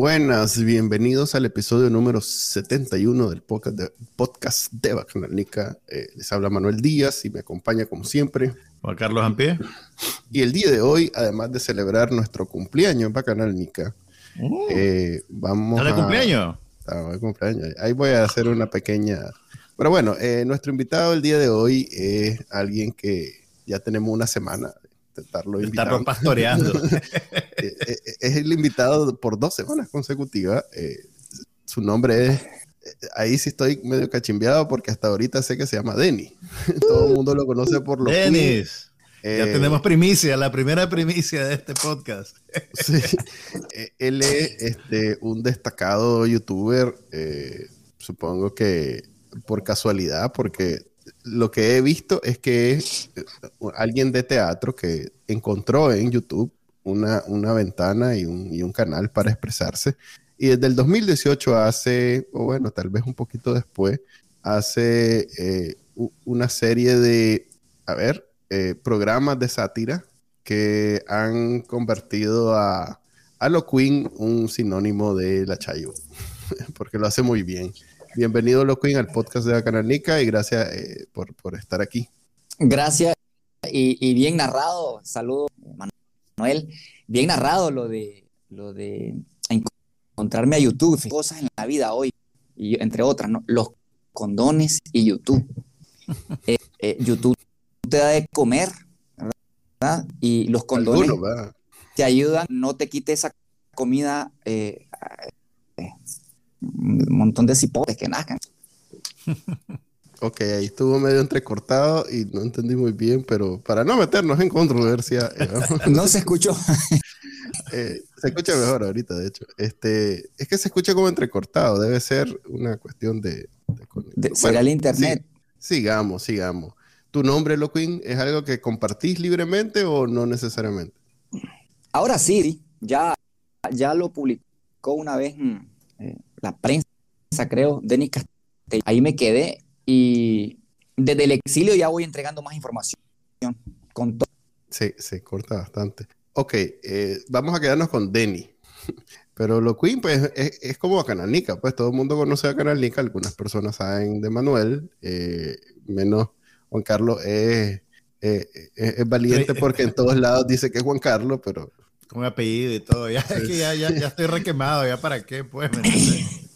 Buenas, bienvenidos al episodio número 71 del podcast de, podcast de Bacanalnica. Eh, les habla Manuel Díaz y me acompaña como siempre. Juan Carlos Ampie. Y el día de hoy, además de celebrar nuestro cumpleaños en Bacanalnica, Uh, eh, vamos ¿Está de a... cumpleaños? Ah, de cumpleaños. Ahí voy a hacer una pequeña... Pero bueno, eh, nuestro invitado el día de hoy es alguien que ya tenemos una semana de invitar. Está pastoreando. Eh, eh, es el invitado por dos semanas consecutivas. Eh, su nombre es. eh, Ahí sí estoy medio cachimbeado porque hasta ahorita sé que se llama Denny. Todo el mundo lo conoce por los. Denis, Eh, ya tenemos primicia, la primera primicia de este podcast. sí. Eh, Él es este, un destacado youtuber. eh, supongo que por casualidad, porque lo que he visto es que es eh, alguien de teatro que encontró en YouTube una, una ventana y un, y un canal para expresarse. Y desde el 2018 hace, o bueno, tal vez un poquito después, hace eh, una serie de, a ver, eh, programas de sátira que han convertido a, a Lo Queen un sinónimo de la Chayo, porque lo hace muy bien. Bienvenido, Lo Queen, al podcast de Bacananica y gracias eh, por, por estar aquí. Gracias y, y bien narrado. Saludos, Manuel. Bien narrado lo de lo de encontrarme a YouTube, cosas en la vida hoy, y entre otras, ¿no? Los condones y YouTube. Eh, eh, YouTube te da de comer, ¿verdad? Y los condones te ayudan, no te quite esa comida, eh, un montón de cipotes que nazcan. Ok, ahí estuvo medio entrecortado y no entendí muy bien, pero para no meternos en controversia, eh, No se escuchó. eh, se escucha mejor ahorita, de hecho. Este, es que se escucha como entrecortado, debe ser una cuestión de... de conexión. De- Bueno, será el internet. sí, sigamos, sigamos. ¿Tu nombre, Loquín, es algo que compartís libremente o no necesariamente? Ahora sí, ya, ya lo publicó una vez mm, la prensa, creo, Denis Castel. Ahí me quedé y desde el exilio ya voy entregando más información con todo. Sí, se corta bastante. Ok, eh, vamos a quedarnos con Denny. Pero lo Queen, pues, es, es como a Cananica, pues todo el mundo conoce a Cananica, algunas personas saben de Manuel, eh, menos Juan Carlos es, eh, es- es valiente porque en todos lados dice que es Juan Carlos, pero Con apellido y todo. Ya, es que ya, ya, ya estoy requemado. ¿Ya para qué? Pues,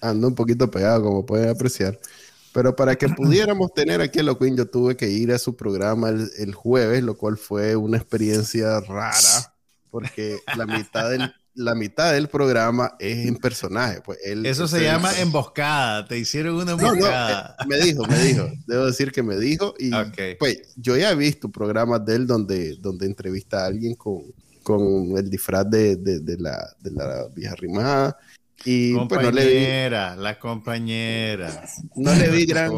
ando un poquito pegado, como pueden apreciar. Pero para que pudiéramos tener aquí a Lo Queen, yo tuve que ir a su programa el, el jueves, lo cual fue una experiencia rara, porque la mitad del, la mitad del programa es en personaje. Pues él, Eso es se llama emboscada. Te hicieron una No, no, emboscada. eh, me dijo, me dijo. Debo decir que me dijo. Y pues yo ya he visto programas de él donde, donde entrevista a alguien con, con el disfraz de, de, de la, de la vieja rimada. Y pues no le vi, compañera, la compañera. no le vi gran,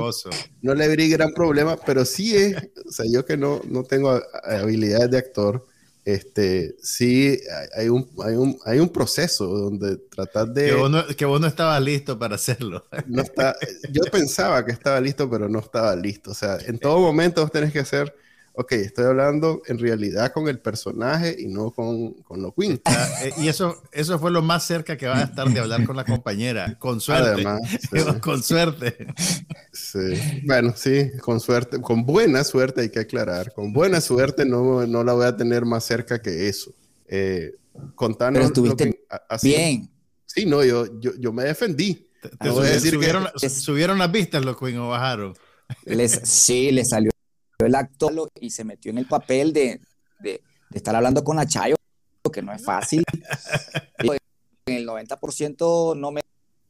no le vi gran problema, pero sí es, o sea, yo que no, no tengo habilidades de actor, este, sí hay- un, hay un, hay un proceso donde tratar de... Que vos, no, que vos no estabas listo para hacerlo. no está, yo pensaba que estaba listo, pero no estaba listo. O sea, en todo momento vos tenés que hacer, ok, estoy hablando en realidad con el personaje y no con, con lo Queen. Ah, eh, y eso, eso fue lo más cerca que vas a estar de hablar con la compañera. Con suerte. Además, sí, Con suerte. sí. Bueno, sí, con suerte, con buena suerte hay que aclarar. Con buena suerte no, no la voy a tener más cerca que eso. Eh, contanos Pero estuviste que- así- Bien. Sí, no, yo, yo, yo me defendí. Te- te No voy a subi- decir que- subieron, es- subieron las vistas los Queen o bajaron. Les, sí, le salió el actor y se metió en el papel de, de- de estar hablando con la Chayo, que no es fácil. Y en el 90% no me,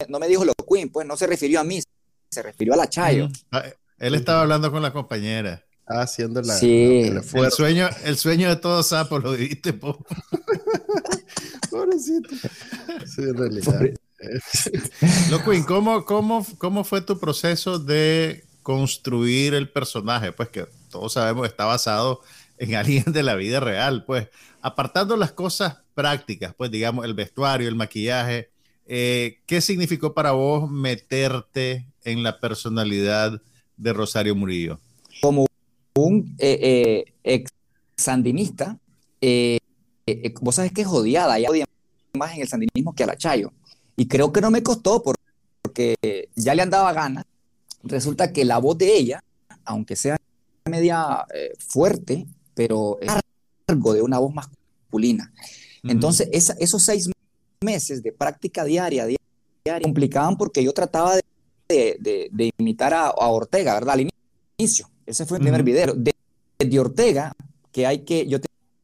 no me dijo lo Queen, pues no se refirió a mí, se refirió a la Chayo. Ah, Él estaba hablando con la compañera. Estaba haciendo la, Sí. el sueño, el sueño de todo sapo lo viviste, po. Pobrecito. Sí, en realidad. Loquín, ¿cómo, cómo, ¿cómo fue tu proceso de construir el personaje? Pues que todos sabemos que está basado en alguien de la vida real. Pues apartando las cosas prácticas, pues digamos el vestuario, el maquillaje, eh, ¿qué significó para vos meterte en la personalidad de Rosario Murillo? Como un eh, eh, ex sandinista, vos sabes que es odiada, ella odia más en el sandinismo que a la Chayo. Y creo que no me costó porque ya le andaba ganas. Resulta que la voz de ella, aunque sea media fuerte, pero largo de una voz masculina. Entonces, esos seis meses de práctica diaria, diaria, complicaban porque yo trataba de, imitar a, Ortega, ¿verdad? Al inicio. Ese fue el primer video. De, de, Ortega, que hay que, yo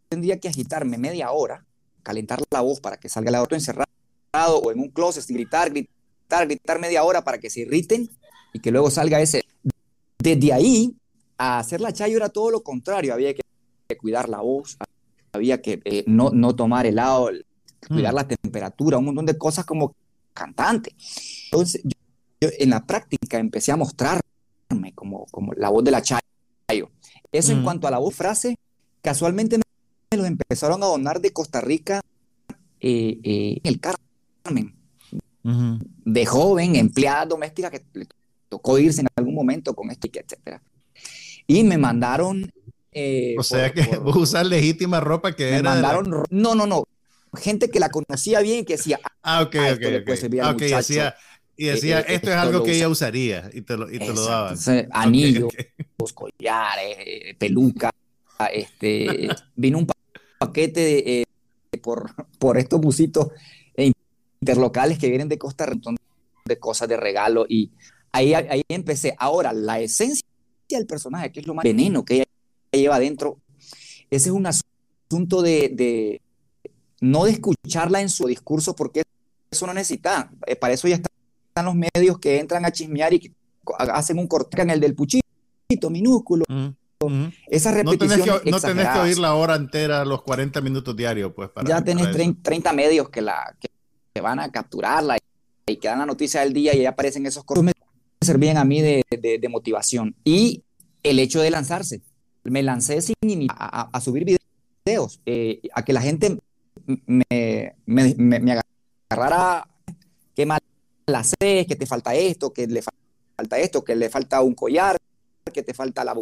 tendría que agitarme media hora, calentar la voz para que salga el auto encerrado o en un closet, gritar, gritar, gritar media hora para que se irriten y que luego salga ese. Desde ahí a hacer la chayo era todo lo contrario, había que cuidar la voz, había que eh, no, no tomar helado, cuidar mm. la temperatura, un montón de cosas como cantante. Entonces, yo, en la práctica empecé a mostrarme como, como la voz de la Chayo. Eso en mm. cuanto a la voz frase, casualmente me los empezaron a donar de Costa Rica eh, eh, el Carmen. De joven, empleada doméstica que le tocó irse en algún momento con esto y etcétera. Y me mandaron eh, o sea que usar legítima ropa que era. Mandaron, No, no, no. Gente que la conocía bien y que decía. Ah, ok, ah, ok. okay. Ah, okay decía, y decía, eh, eh, esto es algo que ella usaría y te lo, y te lo daban. Anillos, collares, peluca. Este, vino un paquete de, por, por estos busitos interlocales que vienen de Costa Rica, de cosas de regalo. Y ahí, ahí empecé. Ahora, la esencia del personaje, que es lo más veneno que ella lleva adentro, ese es un asunto de, no de escucharla en su discurso, porque eso no necesita. Eh, para eso ya están los medios que entran a chismear y que hacen un corte en el del puchito minúsculo. Esa repetición. No tenés, que, oír la hora entera, los 40 minutos diarios, pues. Para, ya tenés 30, medios que, la, que, van a capturarla y, que dan la noticia del día y ahí aparecen esos cortes. Me servían a mí de, de motivación. Y el hecho de lanzarse me lancé sin a, subir videos, eh, a que la gente me, me, agarrara, qué mal la sé, que te falta esto, que le falta esto, que le falta un collar, que te falta la,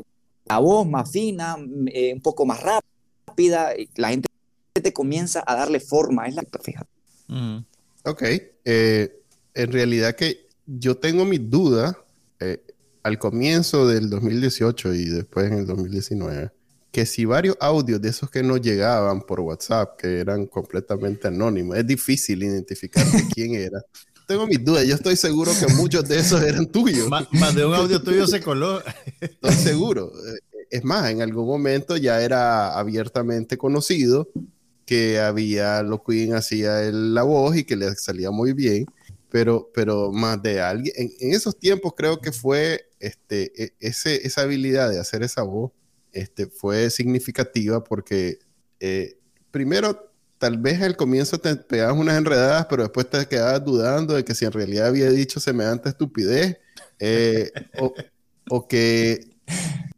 la voz más fina, eh, un poco más rápida. La gente te comienza a darle forma, es la fíjate. Ok, eh, en realidad que yo tengo mis dudas al comienzo del 2018 y después en el 2019, que si varios audios de esos que nos llegaban por WhatsApp, que eran completamente anónimos, es difícil identificar quién era. Tengo mis dudas, yo estoy seguro que muchos de esos eran tuyos. Más, de un audio tuyo se coló. Estoy seguro. Es más, en algún momento ya era abiertamente conocido que había lo Queen hacía la voz y que le salía muy bien pero, pero más de alguien. En, esos tiempos creo que fue este, e, ese, esa habilidad de hacer esa voz este, fue significativa porque eh, primero tal vez al comienzo te pegabas unas enredadas, pero después te quedabas dudando de que si en realidad había dicho semejante estupidez eh, o, o, que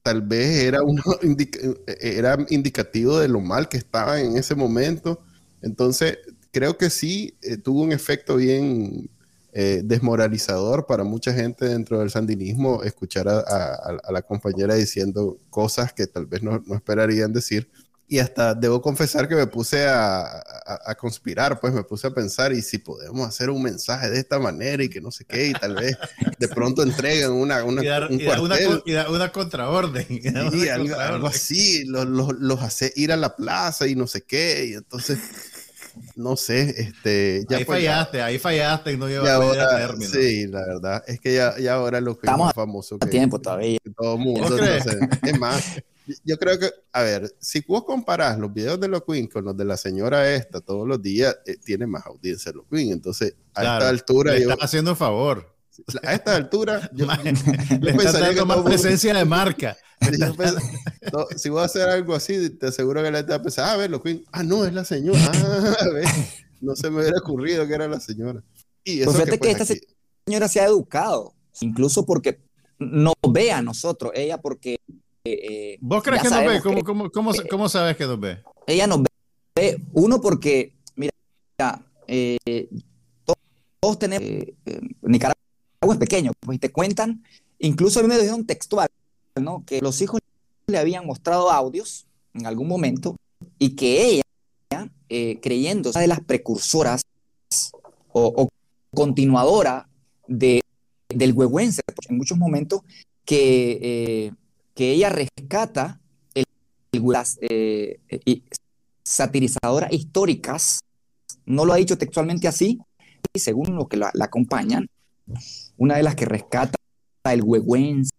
tal vez era, uno era indicativo de lo mal que estaba en ese momento. Entonces, creo que sí eh, tuvo un efecto bien, eh, desmoralizador para mucha gente dentro del sandinismo escuchar a, la compañera diciendo cosas que tal vez no, esperarían decir. Y hasta debo confesar que me puse a, conspirar, pues me puse a pensar, y si podemos hacer un mensaje de esta manera y que no sé qué, y tal vez de pronto entregan una, una, una, contraorden. Y algo, así, los, los hace ir a la plaza y no sé qué, y entonces no sé, este... Ya ahí fallaste, ahí fallaste y no llevas a término. Sí, la verdad, es que ya, ya ahora lo que Estamos es famoso que... tiempo todavía. todo mundo, es más, yo creo que, a ver, si vos comparás los videos de los Queen con los de la señora esta todos los días, eh, tiene más audiencia los Queen, entonces a esta altura... Le estás haciendo un favor. A esta altura, yo, le estás dando más presencia de marca. si voy a hacer algo así, te aseguro que la gente va a pensar, ah, a ver, los Queen, ah, no, es la señora, ah, a ver. no se me hubiera ocurrido que era la señora. Y pues fíjate que, pues, esta señora se ha educado, incluso porque nos ve a nosotros, ella porque... Eh, ¿Vos crees que nos ve? ¿Cómo, cómo, cómo, cómo, sabes que nos ve? Ella nos ve, uno porque, mira, eh, todos, tenemos, eh, Es pequeño, pues te cuentan, incluso a mí me dijeron textual, ¿no? que los hijos le habían mostrado audios en algún momento y que ella, eh, creyendo de las precursoras o, continuadora de, del huehuense, en muchos momentos, que, eh, que ella rescata el, las eh, satirizadoras históricas, no lo ha dicho textualmente así, y según lo que la, acompañan, una de las que rescata el huehuense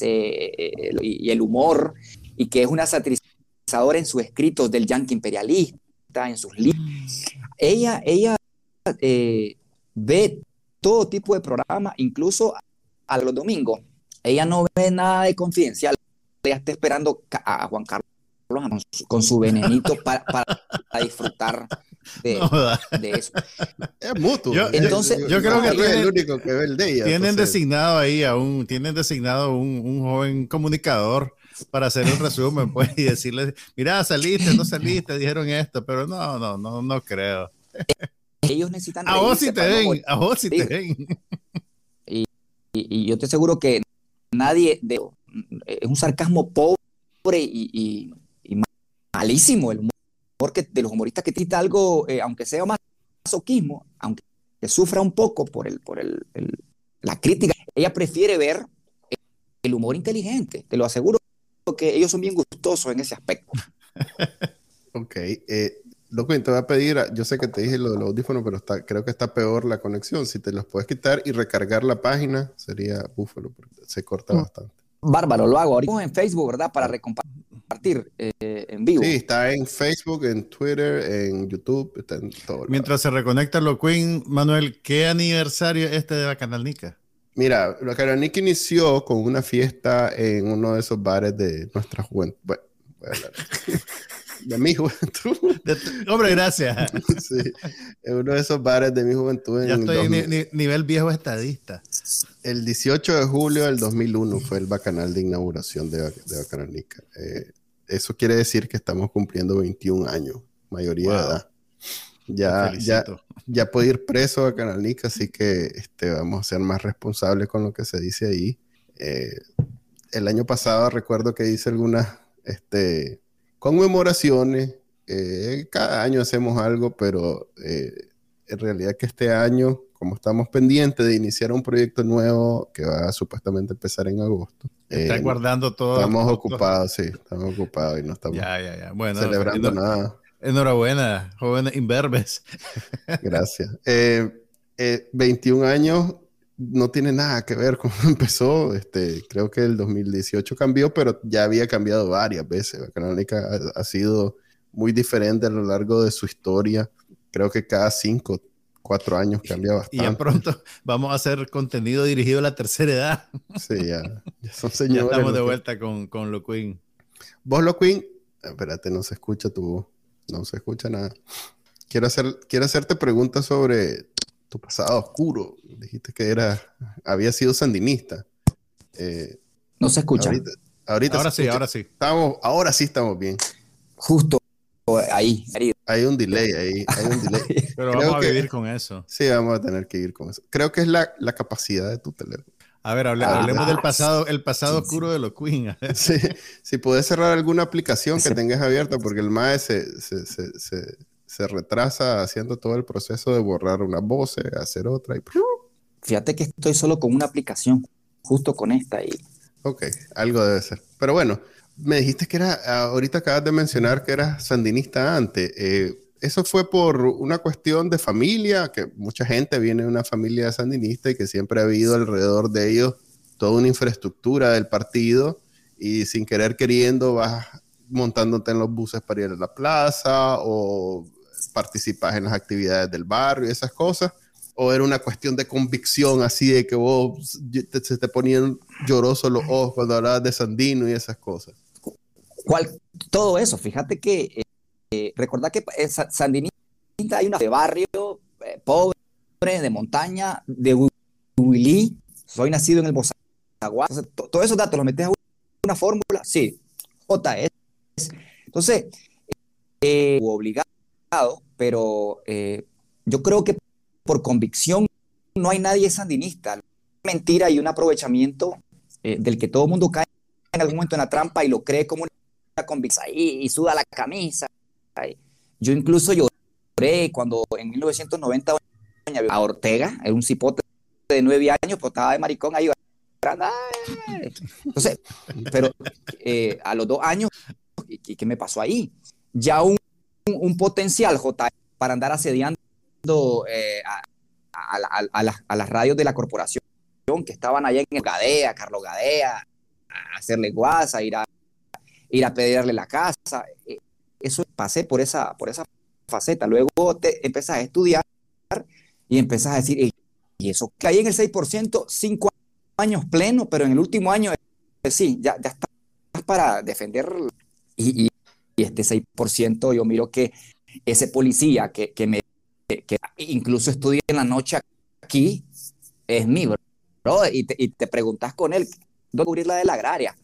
y el humor, y que es una satirizadora en sus escritos del yankee imperialista, en sus libros. Ella, ella eh, ve todo tipo de programas, incluso a los domingos. Ella no ve nada de confidencial. Ella está esperando a Juan Carlos con su venenito para, disfrutar de, eso. Es mutuo. entonces, yo, creo que tienen, el único que ve el de ella. Tienen designado ahí a un, tienen designado un, un, joven comunicador para hacer el resumen, pues, y decirle, mira, saliste, no saliste, dijeron esto, pero no, no, no, no creo. Ellos necesitan. A vos sí te ven, a vos sí te ven. Y, y, yo te aseguro que nadie, de, es un sarcasmo pobre y, y, malísimo el humor que, de los humoristas que tita algo, eh, aunque sea más masoquismo, aunque sufra un poco por, el, por el, la crítica, ella prefiere ver el humor inteligente, te lo aseguro que ellos son bien gustosos en ese aspecto. ok. Eh, loco, te voy a pedir, yo sé que te dije lo del audífono, pero está, creo que está peor la conexión. Si te los puedes quitar y recargar la página, sería búfalo, porque se corta mm. bastante. Bárbaro, lo hago ahorita en Facebook, ¿verdad? Para recompartir eh, en vivo. Sí, está en Facebook, en Twitter, en YouTube, está en todo. Mientras se reconecta lo Queen, Manuel, ¿qué aniversario este de la Canal Nica? Mira, la Caranica inició con una fiesta en uno de esos bares de nuestra juventud. Bueno, voy a hablar. de mi juventud. hombre, gracias. sí, en uno de esos bares de mi juventud. Ya estoy en nivel viejo estadista. El 18 de julio del 2001 fue el bacanal de inauguración de, de Bacananica. Eh, eso quiere decir que estamos cumpliendo 21 años, mayoría de edad. Ya, ya, ya puedo ir preso a Canalnica, así que este, vamos a ser más responsables con lo que se dice ahí. Eh, el año pasado recuerdo que hice algunas este, conmemoraciones. Eh, cada año hacemos algo, pero eh, en realidad que este año, como estamos pendientes de iniciar un proyecto nuevo que va a supuestamente empezar en agosto. Está guardando todo. Estamos ocupados, sí, estamos ocupados y no estamos celebrando nada. Enhorabuena, jóvenes imberbes. Gracias. 21 eh, eh, años no tiene nada que ver con cómo empezó. Este, creo que el 2018 cambió, pero ya había cambiado varias veces. La canónica ha, sido muy diferente a lo largo de su historia. Creo que cada cinco, cuatro años cambia bastante. Y ya pronto vamos a hacer contenido dirigido a la tercera edad. Sí, ya, ya son señores. Ya estamos de vuelta con, con Lo Queen. Vos, Lo Queen, espérate, no se escucha tu voz. No se escucha nada. Quiero, hacer, quiero hacerte preguntas sobre tu pasado oscuro. Dijiste que era, había sido sandinista. Eh, no se escucha. Ahorita, ahora sí, ahora sí. Estamos, ahora sí estamos bien. Justo ahí. Hay un delay ahí. Hay un delay. Pero vamos a vivir con eso. Sí, vamos a tener que vivir con eso. Creo que es la, la capacidad de tu teléfono. A ver, ah, hablemos del pasado, el pasado oscuro de los Queen. Sí, si puedes cerrar alguna aplicación que tengas abierta, porque el MAE se, se, se, se, retrasa haciendo todo el proceso de borrar una voz, hacer otra y... Fíjate que estoy solo con una aplicación, justo con esta y... Ok, algo debe ser. Pero bueno, me dijiste que era, ahorita acabas de mencionar que eras sandinista antes. Eh, eso fue por una cuestión de familia, que mucha gente viene de una familia sandinista y que siempre ha habido alrededor de ellos toda una infraestructura del partido y sin querer queriendo vas montándote en los buses para ir a la plaza o participas en las actividades del barrio y esas cosas. O era una cuestión de convicción así de que vos se te ponían llorosos los ojos cuando hablabas de Sandino y esas cosas. ¿Cuál? Todo eso, fíjate que eh, eh, recordad que sandinismo sandinista, hay una de barrio, eh, pobre, de montaña, de Huilí, soy nacido en el Bozaguá. todos esos datos los metes a una fórmula, sí, JS. Entonces, eh, obligado, pero eh, yo creo que por convicción no hay nadie sandinista. Mentira y un aprovechamiento eh, del que todo mundo cae en algún momento en la trampa y lo cree como una convicción y, y suda la camisa. Yo incluso lloré cuando en 1990 a Ortega, era un cipote de nueve años, pues estaba de maricón ahí. Entonces, pero eh, a los dos años, ¿qué, me pasó ahí? Ya un, un potencial J para andar asediando eh, a, las, radios de la corporación que estaban allá en Gadea, Carlos Gadea, a hacerle guasa, ir a, ir a pedirle la casa. Eh, eso pasé por esa, por esa faceta. Luego te empezás a estudiar y empezás a decir, y eso caí en el 6%, cinco años pleno, pero en el último año, eh, sí, ya, ya para defender. Y, este 6%, yo miro que ese policía que, que me que incluso estudia en la noche aquí, es mi bro. Y te, y te preguntas con él, ¿dónde cubrir la de la agraria?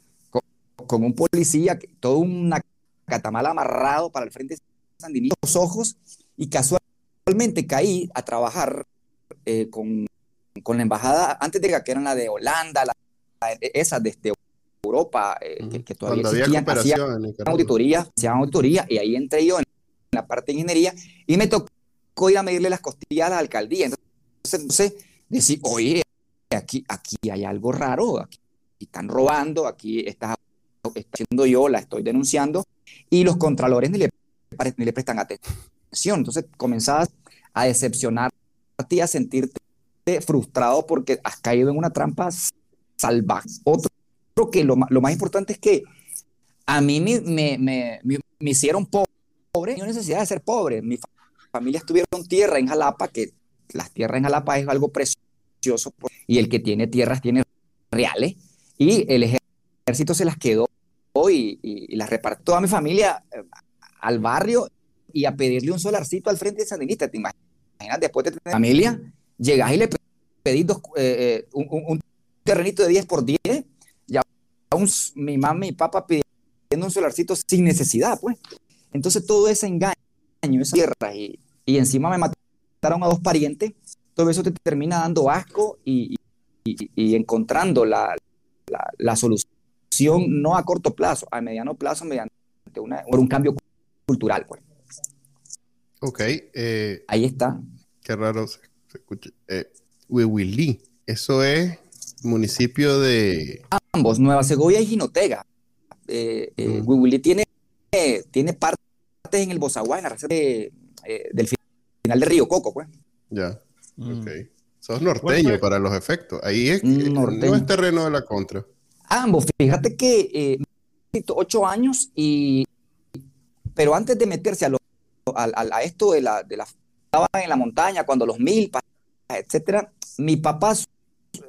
Con, un policía, todo una catamal amarrado para el frente de los ojos, y casualmente caí a trabajar eh, con, con, la embajada, antes de que eran la de Holanda, la, esas de Europa, eh, que, todavía existían, hacían auditoría, hacían auditoría, y ahí entré yo en la parte de ingeniería, y me tocó ir a medirle las costillas a la alcaldía. Entonces, entonces decir, oye, aquí, aquí hay algo raro, aquí están robando, aquí está, haciendo yo, la estoy denunciando, y los contralores ni le, ni le prestan atención. Entonces comenzabas a decepcionarte y a sentirte frustrado porque has caído en una trampa salvaje. Otro que lo, lo más importante es que a mí me, me, me, me hicieron pobre, no necesidad de ser pobre. Mi familias tuvieron tierra en Jalapa, que las tierras en Jalapa es algo precioso, y el que tiene tierras tiene reales, y el ejército se las quedó y, y, las repartió toda mi familia eh, al barrio y a pedirle un solarcito al frente de Sandinista. ¿Te imaginas después de tener familia? Llegás y le pedís eh, eh, un, terrenito de 10 por 10, ya un, mi mamá y mi papá pidiendo un solarcito sin necesidad, pues. Entonces todo ese engaño, esa tierra y, y encima me mataron a dos parientes, todo eso te termina dando asco y, encontrando la, solución no a corto plazo, a mediano plazo mediante una, por un cambio cultural. Pues. Ok. Eh, Ahí está. Qué raro se, escucha. Eh, eso es municipio de... Ambos, Nueva Segovia y Jinotega. Eh, eh tiene, tiene partes en el Bozaguá, en la reserva de eh, del final de Río Coco, pues. Ya, mm. ok. Sos norteño pues, para los efectos. Ahí es, no es terreno de la contra. Ambos, fíjate que eh, ocho años y pero antes de meterse a, lo, a, esto de la, de la estaba en la montaña cuando los mil etcétera, mi papá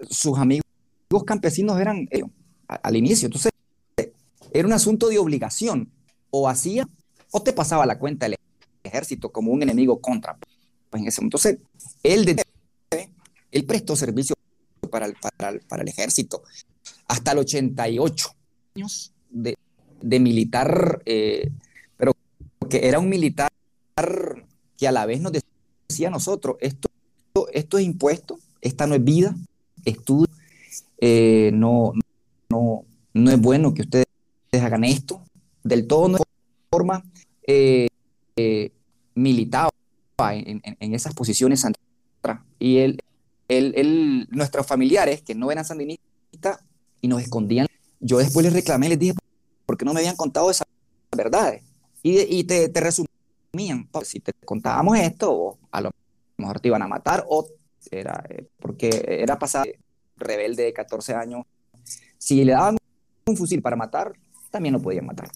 sus amigos campesinos eran ellos al inicio, entonces era un asunto de obligación, o hacía o te pasaba la cuenta el ejército como un enemigo contra. Pues en ese, entonces, él, de, él prestó servicio para el, para, el, ejército. Hasta el 88 años de, de militar, eh, pero que era un militar que a la vez nos decía a nosotros, esto, esto es impuesto, esta no es vida, estudio, eh, no, no, no es bueno que ustedes hagan esto, del todo no es forma. Eh, eh, militaba en, esas posiciones y él, él, nuestros familiares que no eran sandinistas y nos escondían, yo después les reclamé, les dije, ¿por qué no me habían contado esas verdades? Y, y te, te, resumían, si te contábamos esto, a lo mejor te iban a matar, o era, eh, porque era pasar rebelde de 14 años, si le daban un fusil para matar, también lo podían matar.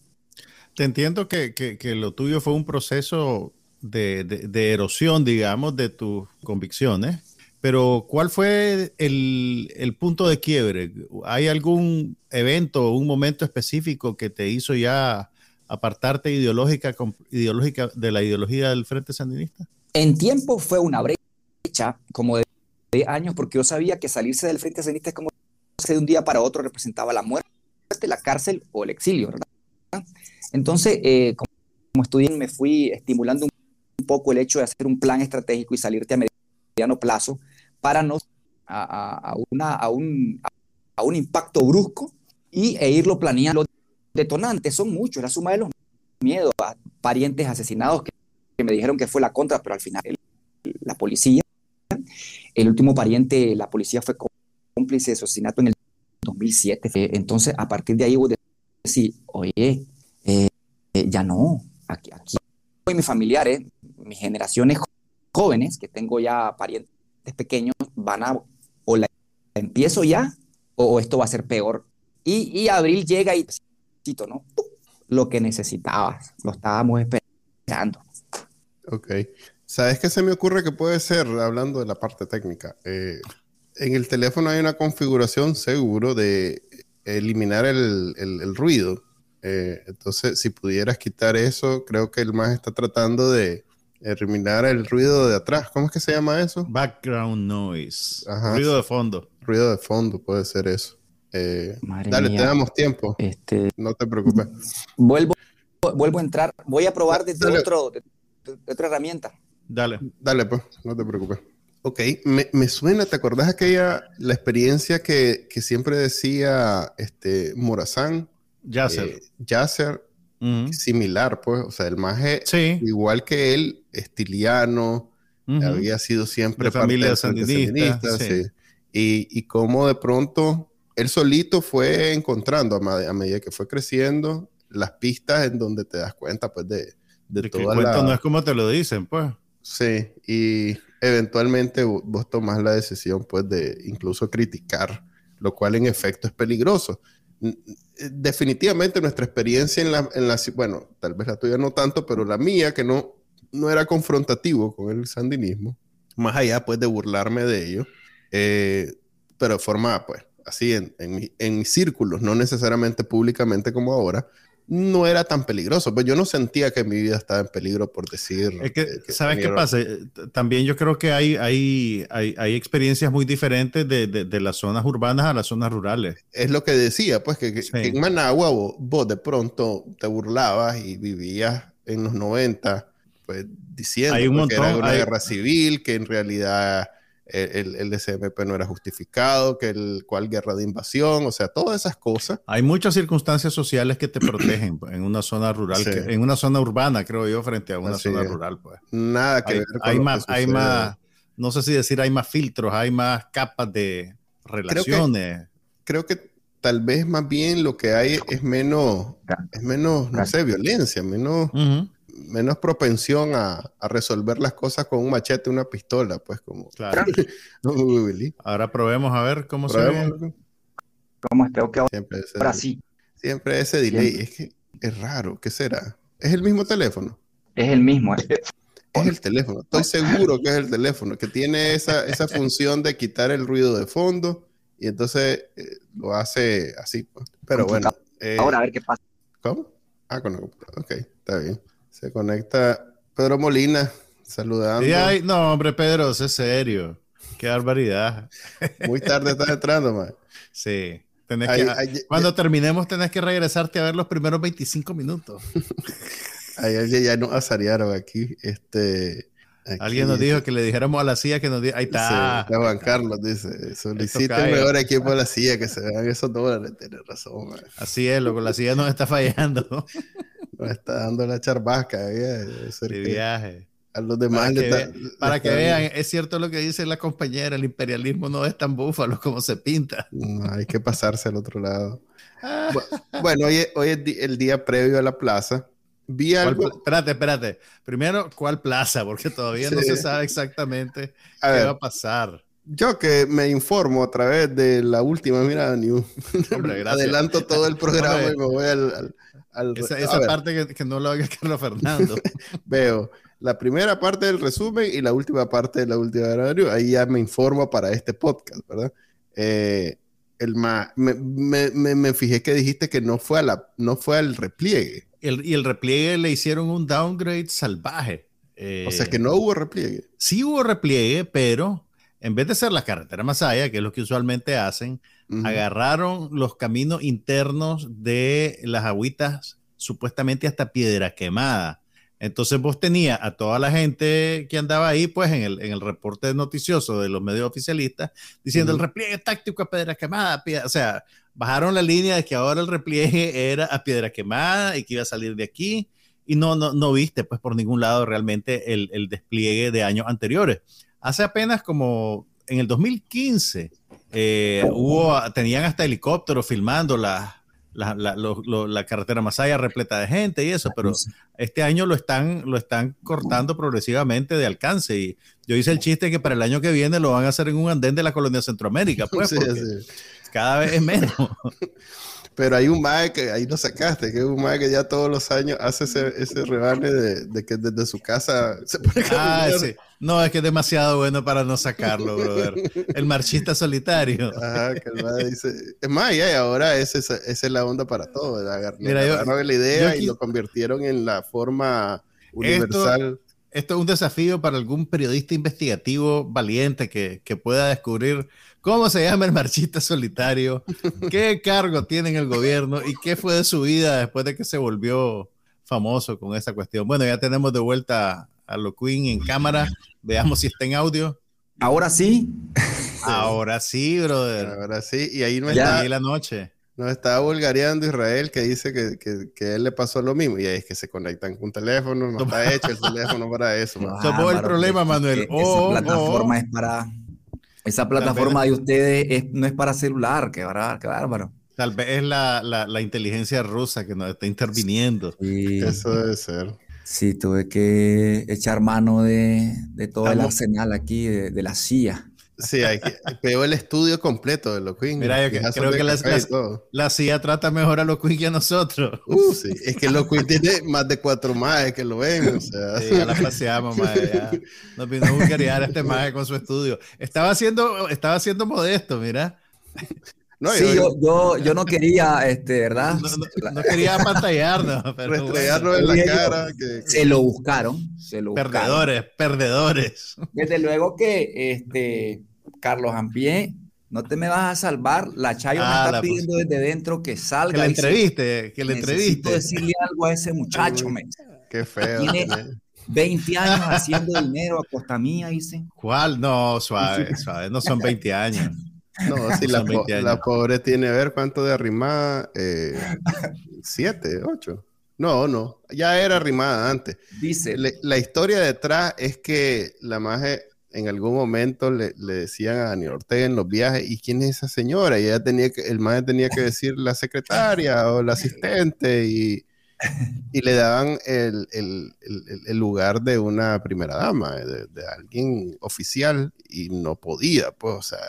Te entiendo que, que, lo tuyo fue un proceso de, de, erosión, digamos, de tus convicciones, pero ¿cuál fue el, el, punto de quiebre? ¿Hay algún evento o un momento específico que te hizo ya apartarte ideológica, ideológica de la ideología del Frente Sandinista? En tiempo fue una brecha como de, años, porque yo sabía que salirse del Frente Sandinista es como de un día para otro representaba la muerte, la cárcel o el exilio. Entonces, eh, como, como estudié, me fui estimulando un poco el hecho de hacer un plan estratégico y salirte a mediano plazo para no a un impacto brusco y, e irlo planeando. Los detonantes son muchos, la suma de los miedos a parientes asesinados que, me dijeron que fue la contra, pero al final la policía, el último pariente, la policía fue cómplice de su asesinato en el 2007. Entonces, a partir de ahí vos decís, oye, eh, ya no, aquí, aquí mis familiares, mis generaciones jóvenes, que tengo ya parientes pequeños, van a, o la empiezo ya, o esto va a ser peor. Y, y abril llega y, ¿no? Lo que necesitabas, lo estábamos esperando. Ok. ¿Sabes qué se me ocurre que puede ser, hablando de la parte técnica? Eh, en el teléfono hay una configuración seguro de eliminar el, el, ruido. Eh, entonces, si pudieras quitar eso, creo que el más está tratando de eliminar el ruido de atrás. ¿Cómo es que se llama eso? Background noise. Ruido de fondo. Ruido de fondo puede ser eso. Eh, dale, te damos tiempo. Este, no te preocupes. Vuelvo, vuelvo a entrar. Voy a probar desde otro, otra herramienta. Dale. Dale, pues, no te preocupes. Ok, me, me suena, ¿te acordás aquella, la experiencia que, que siempre decía este Morazán? Yasser. Eh, similar, pues, o sea, el maje, igual que él, estiliano, había sido siempre de familia sandinista, sí. Y, y cómo de pronto él solito fue encontrando a, medida que fue creciendo las pistas en donde te das cuenta, pues, de, de, toda que el cuento no es como te lo dicen, pues. Sí, y eventualmente vos tomás la decisión, pues, de incluso criticar, lo cual en efecto es peligroso. Definitivamente nuestra experiencia en la, en la, bueno, tal vez la tuya no tanto, pero la mía, que no, no era confrontativo con el sandinismo, más allá pues de burlarme de ello, eh, pero de forma pues así en, en, círculos, no necesariamente públicamente como ahora, no era tan peligroso. Pues yo no sentía que mi vida estaba en peligro por decir. Es que, ¿sabes qué pasa? Eh, también yo creo que hay, hay, hay, hay experiencias muy diferentes de, de, las zonas urbanas a las zonas rurales. Es lo que decía, pues que, en Managua vos, de pronto te burlabas y vivías en los 90, pues diciendo que era una guerra civil, que en realidad el, el, SMP no era justificado, que el cual guerra de invasión, o sea, todas esas cosas. Hay muchas circunstancias sociales que te protegen en una zona rural, en una zona urbana, creo yo, frente a una zona rural. Pues. Nada que hay, ver con hay más, hay más, no sé si decir hay más filtros, hay más capas de relaciones. Creo que, tal vez más bien lo que hay es menos, es menos, no sé, violencia, menos menos propensión a, resolver las cosas con un machete, una pistola, pues como. Claro. ahora probemos a ver cómo se ve. ¿Cómo está? siempre ese, ahora sí. Siempre ese delay. Es que es raro. ¿Qué será? ¿Es el mismo teléfono? Es el mismo. Es el teléfono. Estoy seguro que es el teléfono, que tiene esa, esa función de quitar el ruido de fondo y entonces eh, lo hace así. Pues. Pero bueno. Eh, ahora a ver qué pasa. ¿Cómo? Ah, con la computadora. Ok, está bien. Se conecta Pedro Molina, saludando. no, hombre, Pedro, es serio. Qué barbaridad. Muy tarde estás entrando, man. Sí. cuando terminemos, tenés que regresarte a ver los primeros 25 minutos. Ayer ya nos asarearon aquí. Este, Alguien nos dijo que le dijéramos a la CIA que nos diga. Ahí está. Sí, Juan Carlos dice: solicite el mejor equipo de la CIA que se vean esos dólares. Tienes razón, man. Así es, loco. La CIA nos está fallando. Nos está dando la charbasca. De viaje. A los demás para, que, vean, es cierto lo que dice la compañera, el imperialismo no es tan búfalo como se pinta. hay que pasarse al otro lado. bueno, hoy, hoy es el día previo a la plaza. Vi algo... Espérate, espérate. Primero, ¿cuál plaza? Porque todavía no se sabe exactamente qué va a pasar. Yo que me informo a través de la última mirada news. Adelanto todo el programa y me voy al esa, parte que, no lo haga Carlos Fernando. Veo la primera parte del resumen y la última parte de la última radio. Ahí ya me informo para este podcast, ¿verdad? Eh, el me, me, me, fijé que dijiste que no fue, a la, no fue al repliegue. El, y el repliegue le hicieron un downgrade salvaje. o sea que no hubo repliegue. Sí hubo repliegue, pero en vez de ser la carretera Masaya, que es lo que usualmente hacen, agarraron los caminos internos de las agüitas supuestamente hasta piedra quemada. Entonces vos tenías a toda la gente que andaba ahí, pues en el, en el reporte noticioso de los medios oficialistas, diciendo el repliegue táctico a piedra quemada. O sea, bajaron la línea de que ahora el repliegue era a piedra quemada y que iba a salir de aquí. Y no, no, no viste, pues por ningún lado realmente el, el despliegue de años anteriores. Hace apenas como en el 2015 eh, hubo, tenían hasta helicópteros filmando la, la, la, carretera Masaya repleta de gente y eso, pero este año lo están, lo están cortando progresivamente de alcance. Y yo hice el chiste que para el año que viene lo van a hacer en un andén de la colonia Centroamérica, pues, cada vez es menos. Pero hay un mae que ahí lo sacaste, que es un mae que ya todos los años hace ese, ese rebane de, que desde su casa se pone Ah, sí. No, es que es demasiado bueno para no sacarlo, brother. El marchista solitario. Ajá, que el mae dice. Es más, y ahora esa, es la onda para todo. Mira, yo, la idea y lo convirtieron en la forma universal. Esto, es un desafío para algún periodista investigativo valiente que, que pueda descubrir ¿Cómo se llama el marchista solitario? ¿Qué cargo tiene en el gobierno? ¿Y qué fue de su vida después de que se volvió famoso con esa cuestión? Bueno, ya tenemos de vuelta a lo Queen en cámara. Veamos si está en audio. Ahora sí. Ahora sí, brother. Ahora sí. Y ahí no está. Ahí la noche. Nos estaba vulgareando Israel que dice que, que, que, él le pasó lo mismo. Y ahí es que se conectan con teléfono. No está hecho el teléfono para eso. Somos el problema, Manuel. esa oh, plataforma oh. es para esa plataforma de ustedes no es para celular, qué bárbaro. Qué bárbaro. Tal vez es la, la, inteligencia rusa que nos está interviniendo. Eso debe ser. Sí, tuve que echar mano de, de todo el arsenal aquí, de, de la CIA. Sí, hay que, pegó el estudio completo de los Queen. Mira, yo creo que la, la, CIA trata mejor a los Queen que a nosotros. Uh, sí, es que los Queen tiene más de cuatro más que lo ven. O sea. Sí, ya la paseamos, madre. Ya. Nos vino a buscar este maje con su estudio. Estaba haciendo, estaba haciendo modesto, mira. No, sí, yo, yo, yo, no quería, este, ¿verdad? No, quería pantallarnos. Pero en la cara. Se lo buscaron. Se lo perdedores, perdedores. Desde luego que este, Carlos Ampié, no te me vas a salvar. La Chayo me ah, está pidiendo desde dentro que salga. Que le entreviste, que le entreviste. decirle algo a ese muchacho, me. Qué feo. Tiene 20 años haciendo dinero a costa mía, dice. ¿Cuál? No, suave, suave. No son 20 años. No, si la, la, pobre tiene, a ver cuánto de arrimada, eh, siete, ocho. No, no, ya era arrimada antes. Dice. la historia detrás es que la maje en algún momento le, le, decían a Daniel Ortega en los viajes, ¿y quién es esa señora? Y ella tenía que, el maje tenía que decir la secretaria o la asistente y y le daban el, el, el, lugar de una primera dama, de, alguien oficial, y no podía, pues, o sea,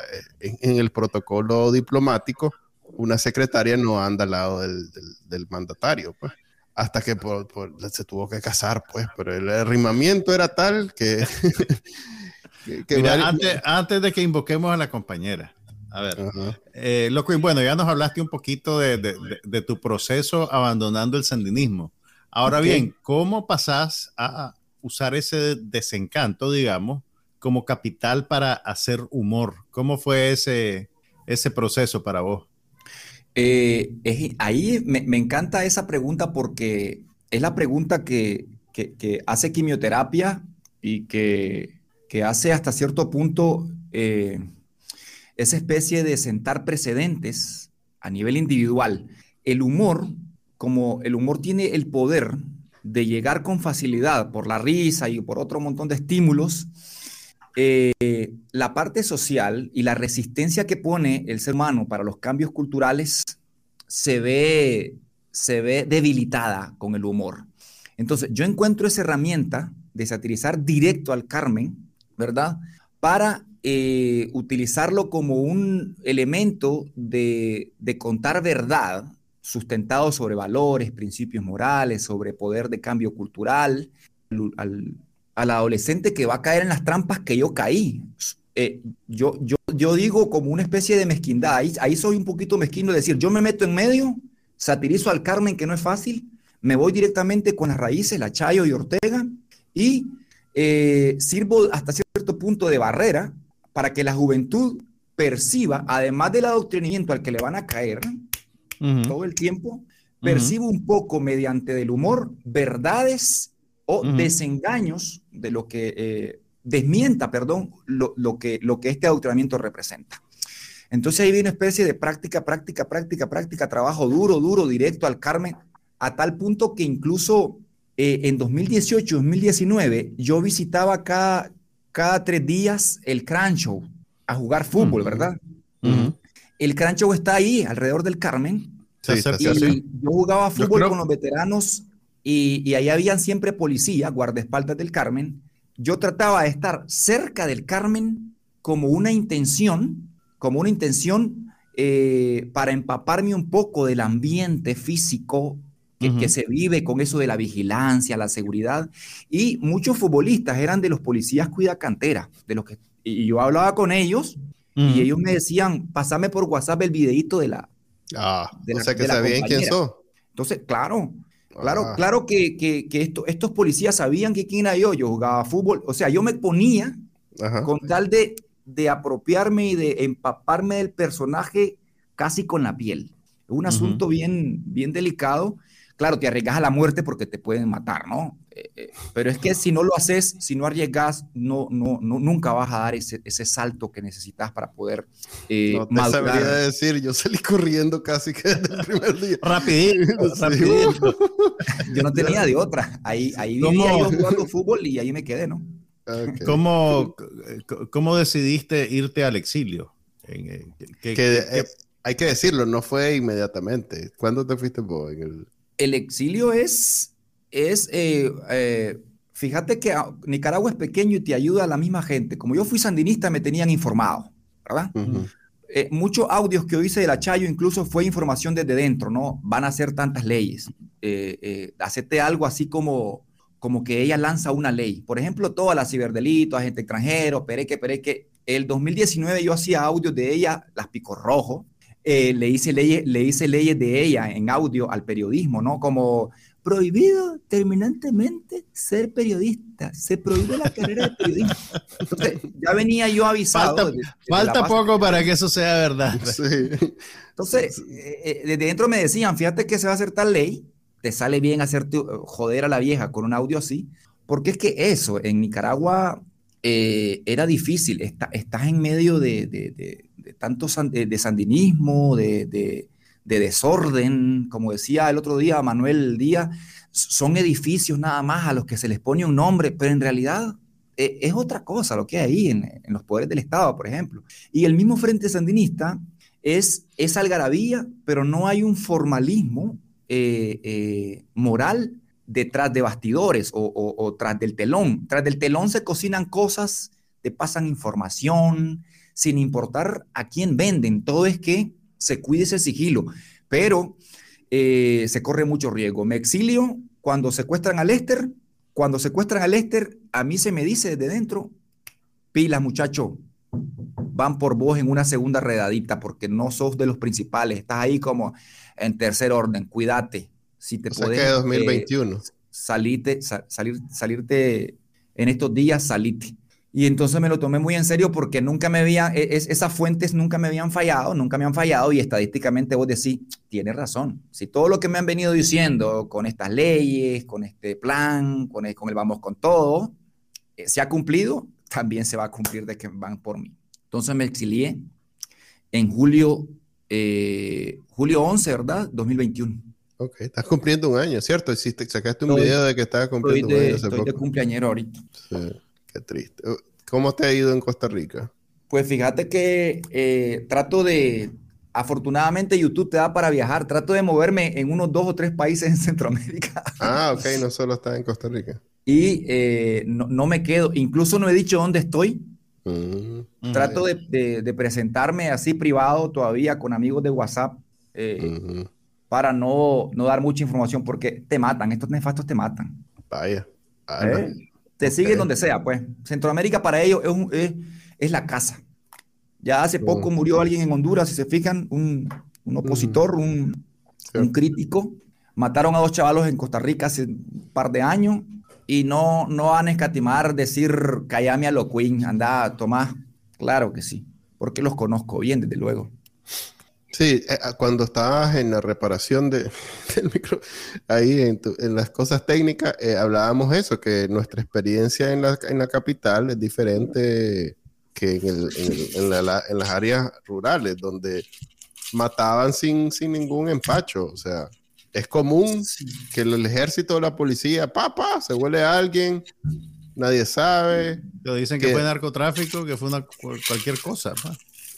en, el protocolo diplomático, una secretaria no anda al lado del, del, mandatario, pues, hasta que por, se tuvo que casar, pues, pero el arrimamiento era tal que... antes, antes de que invoquemos a la compañera, a ver, eh, loco, bueno, ya nos hablaste un poquito de, de, tu proceso abandonando el sandinismo. Ahora bien, ¿cómo pasás a usar ese desencanto, digamos, como capital para hacer humor? ¿Cómo fue ese, ese proceso para vos? Eh, ahí me, me, encanta esa pregunta porque es la pregunta que, que, que hace quimioterapia y que, que, hace hasta cierto punto... Eh, esa especie de sentar precedentes a nivel individual. El humor, como el humor tiene el poder de llegar con facilidad por la risa y por otro montón de estímulos, eh, la parte social y la resistencia que pone el ser humano para los cambios culturales se ve, se ve debilitada con el humor. Entonces, yo encuentro esa herramienta de satirizar directo al Carmen, ¿verdad? Para eh, utilizarlo como un elemento de, contar verdad sustentado sobre valores, principios morales, sobre poder de cambio cultural, al, adolescente que va a caer en las trampas que yo caí. Eh, yo, yo, yo digo como una especie de mezquindad, ahí, ahí soy un poquito mezquino, es decir, yo me meto en medio, satirizo al Carmen, que no es fácil, me voy directamente con las raíces, la Chayo y Ortega, y eh, sirvo hasta cierto punto de barrera para que la juventud perciba, además del adoctrinamiento al que le van a caer todo el tiempo, perciba un poco mediante del humor verdades o desengaños de lo que eh, desmienta, perdón, lo, que, lo que este adoctrinamiento representa. Entonces ahí viene una especie de práctica, práctica, práctica, práctica, trabajo duro, duro, directo al Carmen, a tal punto que incluso eh, en 2018, 2019, yo visitaba cada, cada tres días el Crunch a jugar fútbol, ¿verdad? El Crunch está ahí, alrededor del Carmen. Sí, y yo jugaba fútbol con los veteranos y, y ahí habían siempre policías, guardaespaldas del Carmen. Yo trataba de estar cerca del Carmen como una intención, como una intención eh, para empaparme un poco del ambiente físico que, se vive con eso de la vigilancia, la seguridad. Y muchos futbolistas eran de los policías cuida cantera, de los que y yo hablaba con ellos y ellos me decían, pasame por WhatsApp el videito de la. Ah, o sea que sabían quién sos. Entonces, claro, claro, ah. claro que, que, que estos policías sabían que quién era yo. Yo jugaba fútbol, o sea, yo me ponía con tal de, de apropiarme y de empaparme del personaje casi con la piel. Es un asunto bien, bien delicado claro, te arriesgas a la muerte porque te pueden matar, ¿no? Eh, eh, pero es que si no lo haces, si no arriesgas, no, no, no, nunca vas a dar ese, ese salto que necesitas para poder eh, no te sabría decir, yo salí corriendo casi que desde el primer día. rapidito, rapidito. Yo no tenía de otra. Ahí, ahí vivía yo jugando fútbol y ahí me quedé, ¿no? ¿Cómo, ¿Cómo decidiste irte al exilio? que, hay que decirlo, no fue inmediatamente. ¿Cuándo te fuiste vos? En el el exilio es, es eh, eh, fíjate que Nicaragua es pequeño y te ayuda a la misma gente. Como yo fui sandinista, me tenían informado, ¿verdad? Eh, muchos audios que hice de la Chayo incluso fue información desde dentro, ¿no? Van a hacer tantas leyes. hacete algo así como, como que ella lanza una ley. Por ejemplo, toda la ciberdelito, agente extranjero, pereque, pereque. El 2019 yo hacía audios de ella, las pico rojo, eh, le, hice leyes, le hice leyes de ella en audio al periodismo, ¿no? Como prohibido terminantemente ser periodista, se prohíbe la carrera de periodista. Entonces, ya venía yo avisado. Falta, poco para que eso sea verdad. Entonces, eh, eh, desde dentro me decían, fíjate que se va a hacer tal ley, te sale bien hacerte joder a la vieja con un audio así, porque es que eso, en Nicaragua era difícil, estás en medio de de tanto de, sandinismo, de, desorden, como decía el otro día Manuel Díaz, son edificios nada más a los que se les pone un nombre, pero en realidad e, es otra cosa lo que hay ahí en, los poderes del Estado, por ejemplo. Y el mismo Frente Sandinista es, es algarabía, pero no hay un formalismo eh, eh, moral detrás de bastidores o, o, tras del telón. Tras del telón se cocinan cosas, te pasan información, sin importar a quién venden. Todo es que se cuide ese sigilo, pero eh, se corre mucho riesgo. Me exilio cuando secuestran a Lester. Cuando secuestran a Lester, a mí se me dice desde dentro, pilas muchacho, van por vos en una segunda redadita porque no sos de los principales, estás ahí como en tercer orden, cuídate. Si te puedes... 2021. salite, salir, salirte en estos días, salite. Y entonces me lo tomé muy en serio porque nunca me había, e, esas fuentes nunca me habían fallado, nunca me han fallado y estadísticamente vos decís, tienes razón. Si todo lo que me han venido diciendo con estas leyes, con este plan, con el, con el vamos con todo, eh, se ha cumplido, también se va a cumplir de que van por mí. Entonces me exilié en julio, eh, julio 11, ¿verdad? 2021. Ok, estás cumpliendo un año, ¿cierto? Hiciste, sacaste un video de que estabas cumpliendo un año. estoy de cumpleañero ahorita. Sí. Qué triste. ¿Cómo te ha ido en Costa Rica? Pues fíjate que eh, trato de, afortunadamente YouTube te da para viajar, trato de moverme en unos dos o tres países en Centroamérica. Ah, ok, no solo estás en Costa Rica. Y eh, no, me quedo, incluso no he dicho dónde estoy. Mm. trato de, presentarme así privado todavía con amigos de WhatsApp eh, para no, no dar mucha información porque te matan, estos nefastos te matan. Vaya. Te siguen donde sea, pues. Centroamérica para ellos es, es, la casa. Ya hace poco murió alguien en Honduras, si se fijan, un, un opositor, un, un, crítico. Mataron a dos chavalos en Costa Rica hace un par de años. y no, no van a escatimar decir callame a lo Queen, anda, Tomás. Claro que sí, porque los conozco bien, desde luego. Sí, eh, ah, cuando estabas en la reparación de, del micro, ahí en, las cosas técnicas, eh, hablábamos eso, que nuestra experiencia en la, en la capital es diferente que en, el, en, en, las áreas rurales, donde mataban sin, sin ningún empacho. O sea, es común que el ejército o la policía, papá, se huele a alguien, nadie sabe. Lo dicen que, fue narcotráfico, que fue una, cualquier cosa.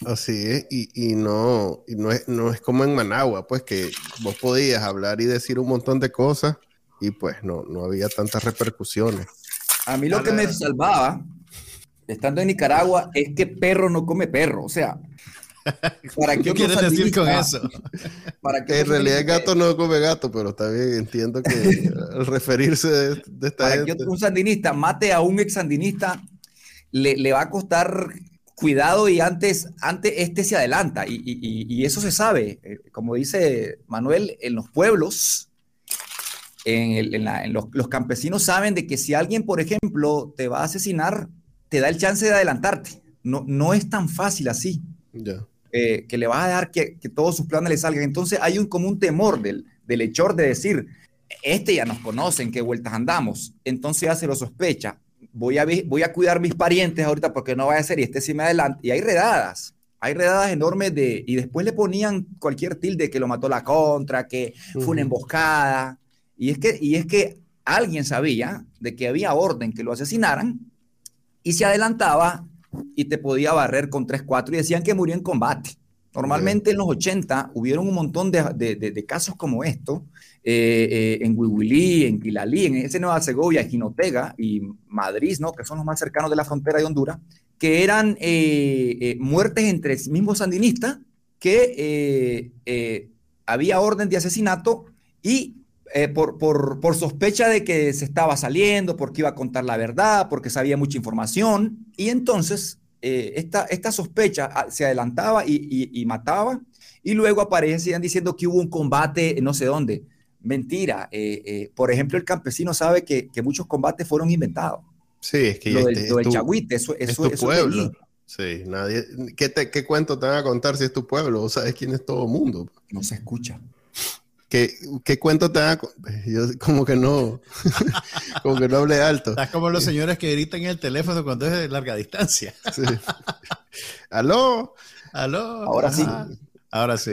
Así es, y, no, no, es, no es como en Managua, pues que vos podías hablar y decir un montón de cosas y pues no, no había tantas repercusiones. A mí lo que me salvaba, estando en Nicaragua, es que perro no come perro. O sea, ¿para qué, quieres decir con eso? ¿para que en realidad el gato no come gato, pero está bien, entiendo que al referirse de, esta Para que un sandinista mate a un ex sandinista, le, le va a costar cuidado y antes, antes este se adelanta. Y, eso se sabe. Eh, como dice Manuel, en los pueblos, en, los, campesinos saben de que si alguien, por ejemplo, te va a asesinar, te da el chance de adelantarte. No, no es tan fácil así. Eh, que le vas a dar que, todos sus planes le salgan. Entonces hay un, como un temor del, del hechor de decir, este ya nos conocen, qué vueltas andamos. Entonces ya se lo sospecha voy a, voy a cuidar mis parientes ahorita porque no vaya a ser y este sí me adelante. Y hay redadas, hay redadas enormes de, y después le ponían cualquier tilde que lo mató la contra, que fue una emboscada. Y es que, y es que alguien sabía de que había orden que lo asesinaran y se adelantaba y te podía barrer con 3-4 y decían que murió en combate. Normalmente en los 80 hubieron un montón de, de, de casos como esto, eh, eh, en Huihuilí, en Quilalí, en ese Nueva Segovia, Jinotega y Madrid, ¿no? que son los más cercanos de la frontera de Honduras, que eran eh, muertes entre mismos sandinistas, que había orden de asesinato y por, por, por, sospecha de que se estaba saliendo, porque iba a contar la verdad, porque sabía mucha información, y entonces esta, esta sospecha ah, se adelantaba y, y, y mataba, y luego aparecían diciendo que hubo un combate no sé dónde. Mentira. Eh, eh, por ejemplo, el campesino sabe que, muchos combates fueron inventados. Sí, es que lo del, este, chagüite, eso, es tu pueblo. Sí, nadie. ¿Qué, ¿Qué cuento te van a contar si es tu pueblo? O sabes quién es todo mundo. No se escucha. ¿Qué, ¿Qué, cuento te van a Yo como que no, como que no hable alto. Estás como los señores que gritan en el teléfono cuando es de larga distancia. Sí. ¿Aló? ¿Aló? Ahora sí. Ahora sí.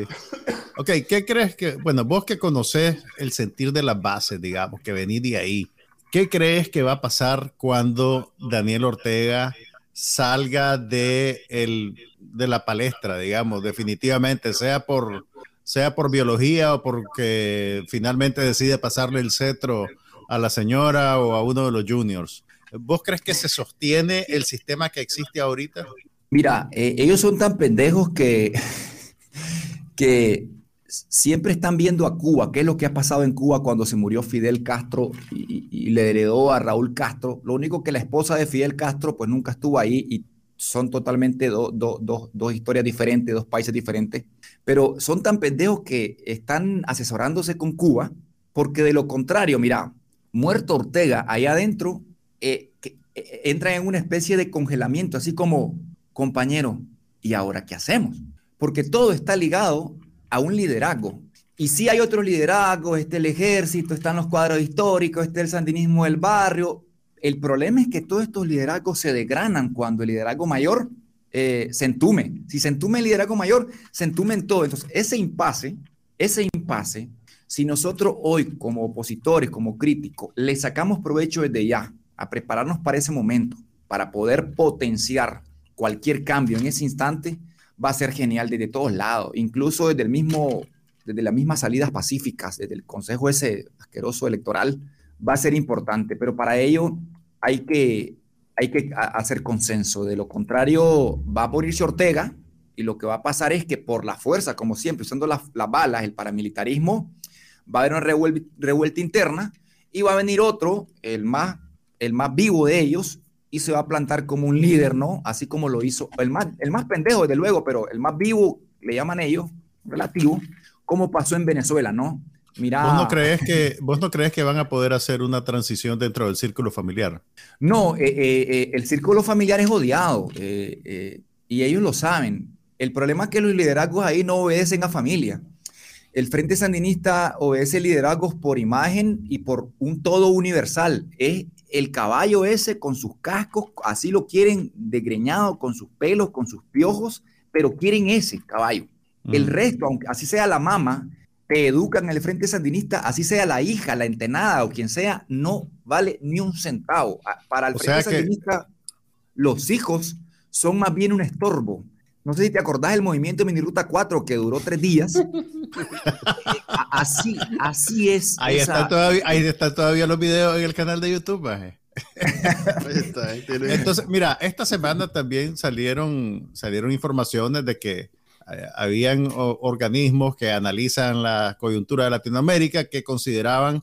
Ok, ¿qué crees que, bueno, vos que conoces el sentir de las bases, digamos, que venís de ahí, ¿qué crees que va a pasar cuando Daniel Ortega salga de, el, de la palestra, digamos, definitivamente, sea por, sea por biología o porque finalmente decide pasarle el cetro a la señora o a uno de los juniors? ¿Vos crees que se sostiene el sistema que existe ahorita? Mira, eh, ellos son tan pendejos que que siempre están viendo a Cuba, qué es lo que ha pasado en Cuba cuando se murió Fidel Castro y, le heredó a Raúl Castro. Lo único que la esposa de Fidel Castro pues nunca estuvo ahí y son totalmente dos historias diferentes, dos países diferentes, pero son tan pendejos que están asesorándose con Cuba, porque de lo contrario, mira, muerto Ortega allá adentro, eh, que, eh, entra en una especie de congelamiento, así como, compañero, ¿y ahora qué hacemos? porque todo está ligado a un liderazgo. Y si hay otros liderazgos, está el ejército, están los cuadros históricos, está el sandinismo del barrio. El problema es que todos estos liderazgos se desgranan cuando el liderazgo mayor eh, se entume. Si se entume el liderazgo mayor, se entume en todo. Entonces, ese impasse, ese impasse, si nosotros hoy como opositores, como críticos, le sacamos provecho desde ya a prepararnos para ese momento, para poder potenciar cualquier cambio en ese instante, va a ser genial desde todos lados, incluso desde el mismo, desde las mismas salidas pacíficas, desde el consejo ese asqueroso electoral, va a ser importante, pero para ello hay que, hay que hacer consenso, de lo contrario va a morirse Ortega y lo que va a pasar es que por la fuerza, como siempre, usando las, balas, el paramilitarismo, va a haber una revuelta, interna y va a venir otro, el más, el más vivo de ellos, y se va a plantar como un líder, ¿no? Así como lo hizo el más, el más pendejo, desde luego, pero el más vivo, le llaman ellos, relativo, como pasó en Venezuela, ¿no? Mira, ¿Vos no, crees que, ¿Vos no crees que van a poder hacer una transición dentro del círculo familiar? No, eh, eh, eh, el círculo familiar es odiado y ellos lo saben. El problema es que los liderazgos ahí no obedecen a familia. El Frente Sandinista obedece liderazgos por imagen y por un todo universal. Es el caballo ese con sus cascos, así lo quieren degreñado, con sus pelos, con sus piojos, pero quieren ese caballo. El mm. resto, aunque así sea la mama, te educan en el Frente Sandinista, así sea la hija, la entenada o quien sea, no vale ni un centavo. Para el Frente Sandinista, los hijos son más bien un estorbo. No sé si te acordás del movimiento Miniruta 4 que duró tres días. así, así es. Ahí, están todavía, ahí están todavía los videos en el canal de YouTube. Entonces, mira, esta semana también salieron, salieron informaciones de que habían organismos que analizan la coyuntura de Latinoamérica que consideraban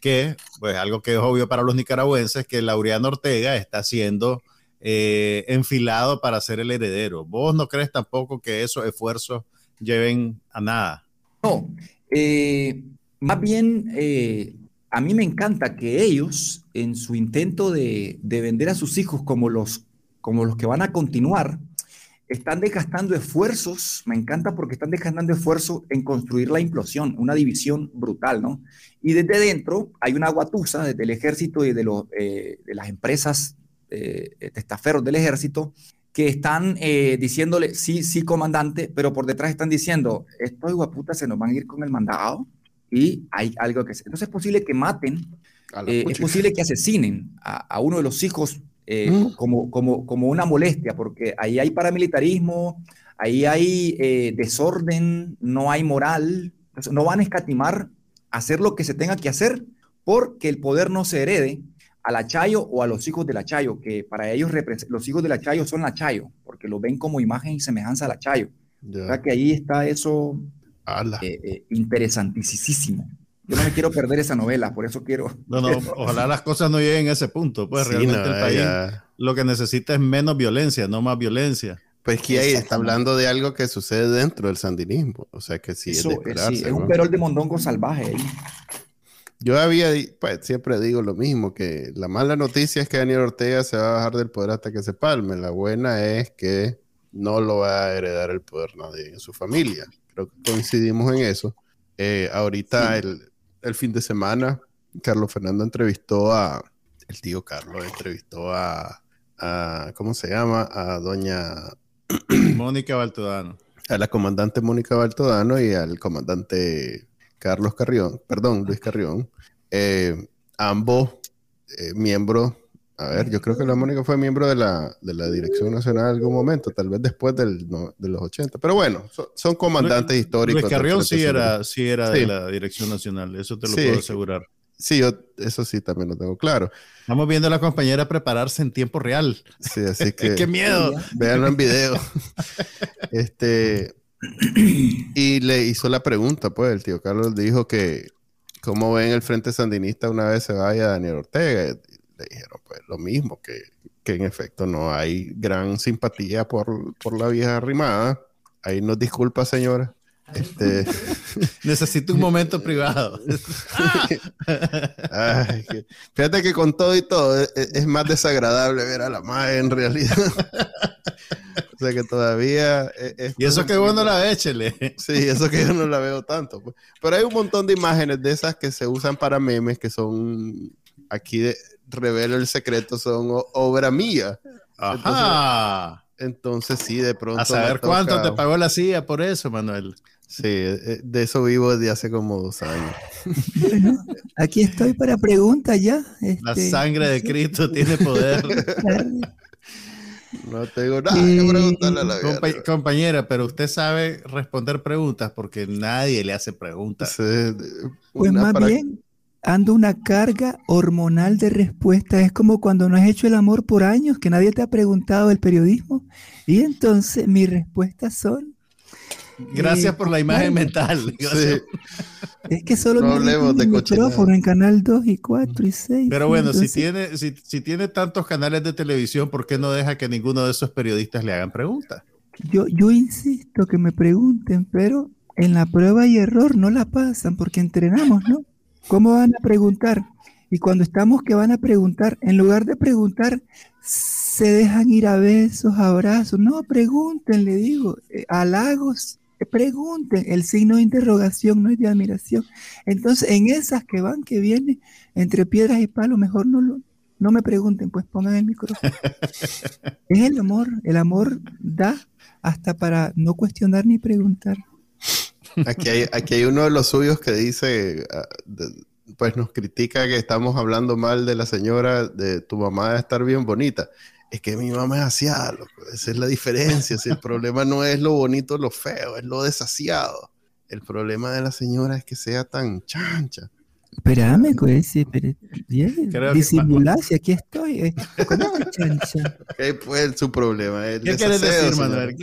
que, pues algo que es obvio para los nicaragüenses, que Laureano Ortega está siendo eh, enfilado para ser el heredero. ¿Vos no crees tampoco que esos esfuerzos lleven a nada? No, eh, más bien a mí me encanta que ellos, en su intento de, de, vender a sus hijos como los, como los que van a continuar, están desgastando esfuerzos, me encanta porque están desgastando esfuerzos en construir la implosión, una división brutal, ¿no? Y desde dentro hay una guatusa desde el ejército y de, los, eh, de las empresas eh, testaferros del ejército que están eh, diciéndole, sí, sí, comandante, pero por detrás están diciendo, estos guaputas se nos van a ir con el mandado y hay algo que hacer. Entonces es posible que maten, es posible que asesinen a, a uno de los hijos eh, mm. como, como, como una molestia, porque ahí hay paramilitarismo, ahí hay eh, desorden, no hay moral, no van a escatimar hacer lo que se tenga que hacer porque el poder no se herede a la Chayo o a los hijos de la Chayo, que para ellos los hijos de la Chayo son la Chayo, porque lo ven como imagen y semejanza a la Chayo. que ahí está eso eh, interesantísimo. Yo no me quiero perder esa novela, por eso quiero. No, no, ojalá las cosas no lleguen a ese punto. Pues realmente el país lo que necesita es menos violencia, no más violencia. Pues que ahí está hablando de algo que sucede dentro del sandinismo. O sea que sí es de. Sí, es un perol de mondongo salvaje ahí. Yo había, pues siempre digo lo mismo, que la mala noticia es que Daniel Ortega se va a bajar del poder hasta que se palme. La buena es que no lo va a heredar el poder nadie en su familia. Creo que coincidimos en eso. Eh, ahorita el, el fin de semana, Carlos Fernando entrevistó a, el tío Carlos entrevistó a, a ¿cómo se llama? A doña Mónica Baltodano. A la comandante Mónica Baltodano y al comandante Carlos Carrión, perdón, Luis Carrión, eh, ambos eh, miembros, a ver, yo creo que la Mónica fue miembro de la, de la Dirección Nacional en algún momento, tal vez después del, de los 80, pero bueno, son, comandantes históricos. Luis Carrión sí era, sí era de la Dirección Nacional, eso te lo puedo asegurar. Sí, yo eso sí también lo tengo claro. Estamos viendo a la compañera prepararse en tiempo real. Sí, así que. ¡Qué miedo! Véanlo en video. este. Y le hizo la pregunta, pues, el tío Carlos dijo que, ¿cómo ven el Frente Sandinista una vez se vaya Daniel Ortega? Le dijeron, pues, lo mismo, que, que en efecto no hay gran simpatía por, por la vieja arrimada. Ahí nos disculpa, señora. Este... Necesito un momento privado. fíjate que con todo y todo es, más desagradable ver a la madre en realidad. o sea que todavía. y eso que bueno la ve, chele. Sí, eso que yo no la veo tanto. Pues. Pero hay un montón de imágenes de esas que se usan para memes que son. Aquí de, revelo el secreto, son obra mía. Ajá. Entonces, sí, de pronto. A saber cuánto te pagó la CIA por eso, Manuel. Sí, eh, de eso vivo desde hace como dos años. Bueno, aquí estoy para preguntas ya. la este, sangre de Cristo tiene poder. No tengo nada que preguntarle a la vida. compañera, pero usted sabe responder preguntas porque nadie le hace preguntas. pues más bien, ando una carga hormonal de respuesta. Es como cuando no has hecho el amor por años, que nadie te ha preguntado el periodismo. Y entonces mis respuestas son Gracias por la imagen mental. Es que solo no me micrófono en canal 2 y 4 y 6. Pero bueno, si, tiene, si, si, tiene tantos canales de televisión, ¿por qué no deja que ninguno de esos periodistas le hagan preguntas? Yo, yo insisto que me pregunten, pero en la prueba y error no la pasan porque entrenamos, ¿no? ¿Cómo van a preguntar? Y cuando estamos que van a preguntar, en lugar de preguntar, se dejan ir a besos, abrazos. No, pregunten, le digo, eh, halagos, eh, pregunten. El signo de interrogación no es de admiración. Entonces, en esas que van, que vienen, entre piedras y palos, mejor no, lo, no me pregunten, pues pongan el micrófono. es el amor, el amor da hasta para no cuestionar ni preguntar. Aquí hay, aquí hay uno de los suyos que dice, ah, pues nos critica que estamos hablando mal de la señora, de tu mamá de estar bien bonita. Es que mi mamá es asiada, esa es la diferencia. Si el problema no es lo bonito, lo feo, es lo desasiado. El problema de la señora es que sea tan chancha. Espérame, pues, disimular, si aquí estoy. Eh, ¿Cómo chancha? ¿Qué fue su problema? ¿Qué quieres decir, Manuel?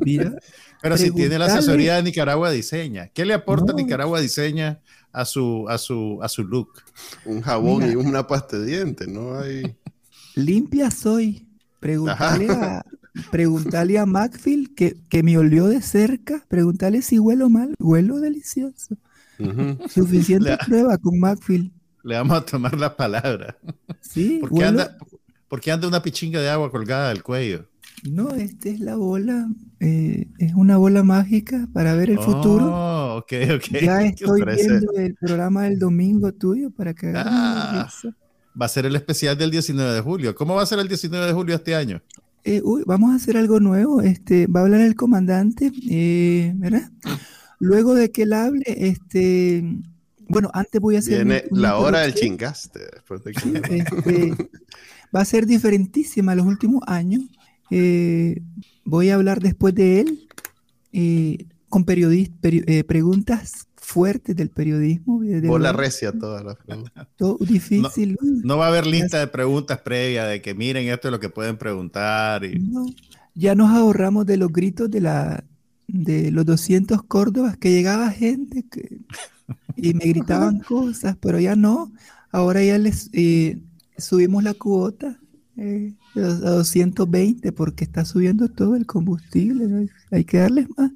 Mira, Pero si tiene la asesoría de Nicaragua Diseña, ¿qué le aporta Nicaragua Diseña a su, a su, a su look? Un jabón y una pasta de dientes, ¿no? Hay... Limpia soy. Pregúntale a, preguntarle a Macfield que, que, me olió de cerca. Pregúntale si huelo mal. Huelo delicioso. Suficiente prueba con Macfield. Le vamos a tomar la palabra. Sí, ¿Por qué, anda, anda una pichinga de agua colgada del cuello? No, esta es la bola, eh, es una bola mágica para ver el futuro. Oh, Ya estoy viendo el programa del domingo tuyo para que ah, Va a ser el especial del 19 de julio. ¿Cómo va a ser el 19 de julio este año? Eh, uy, vamos a hacer algo nuevo. Este, va a hablar el comandante, eh, ¿verdad? Luego de que él hable, este, bueno, antes voy a hacer. Viene la hora del chingaste. Este, va a ser diferentísima los últimos años. Eh, voy a hablar después de él eh, con periodistas, eh, preguntas fuertes del periodismo. De la recia todas las preguntas. Todo difícil. No, va a haber lista de preguntas previas de que miren esto es lo que pueden preguntar. Y... ya nos ahorramos de los gritos de la, de los 200 Córdobas que llegaba gente que, y me gritaban cosas, pero ya no. Ahora ya les eh, subimos la cuota eh, a 220 porque está subiendo todo el combustible. Hay que darles más.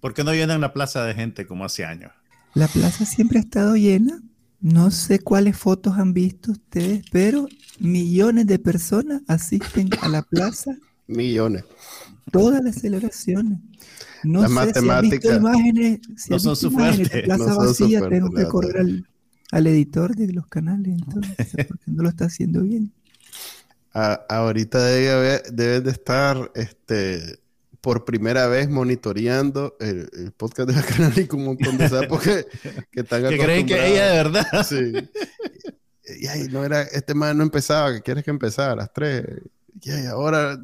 ¿Por qué no llenan la plaza de gente como hace años? La plaza siempre ha estado llena. No sé cuáles fotos han visto ustedes, pero millones de personas asisten a la plaza. Millones. Todas las celebraciones. No las sé si imágenes, no son su fuerte. Plaza vacía, tengo que correr al, editor de los canales, entonces, porque no lo está haciendo bien. Ahorita debe, deben de estar este, por primera vez monitoreando el, podcast de la canal y con un montón de sapos que, que están Que creen que ella de verdad. Sí. Y, ahí no era, este man no empezaba, que quieres que empezara a las 3. Y ahora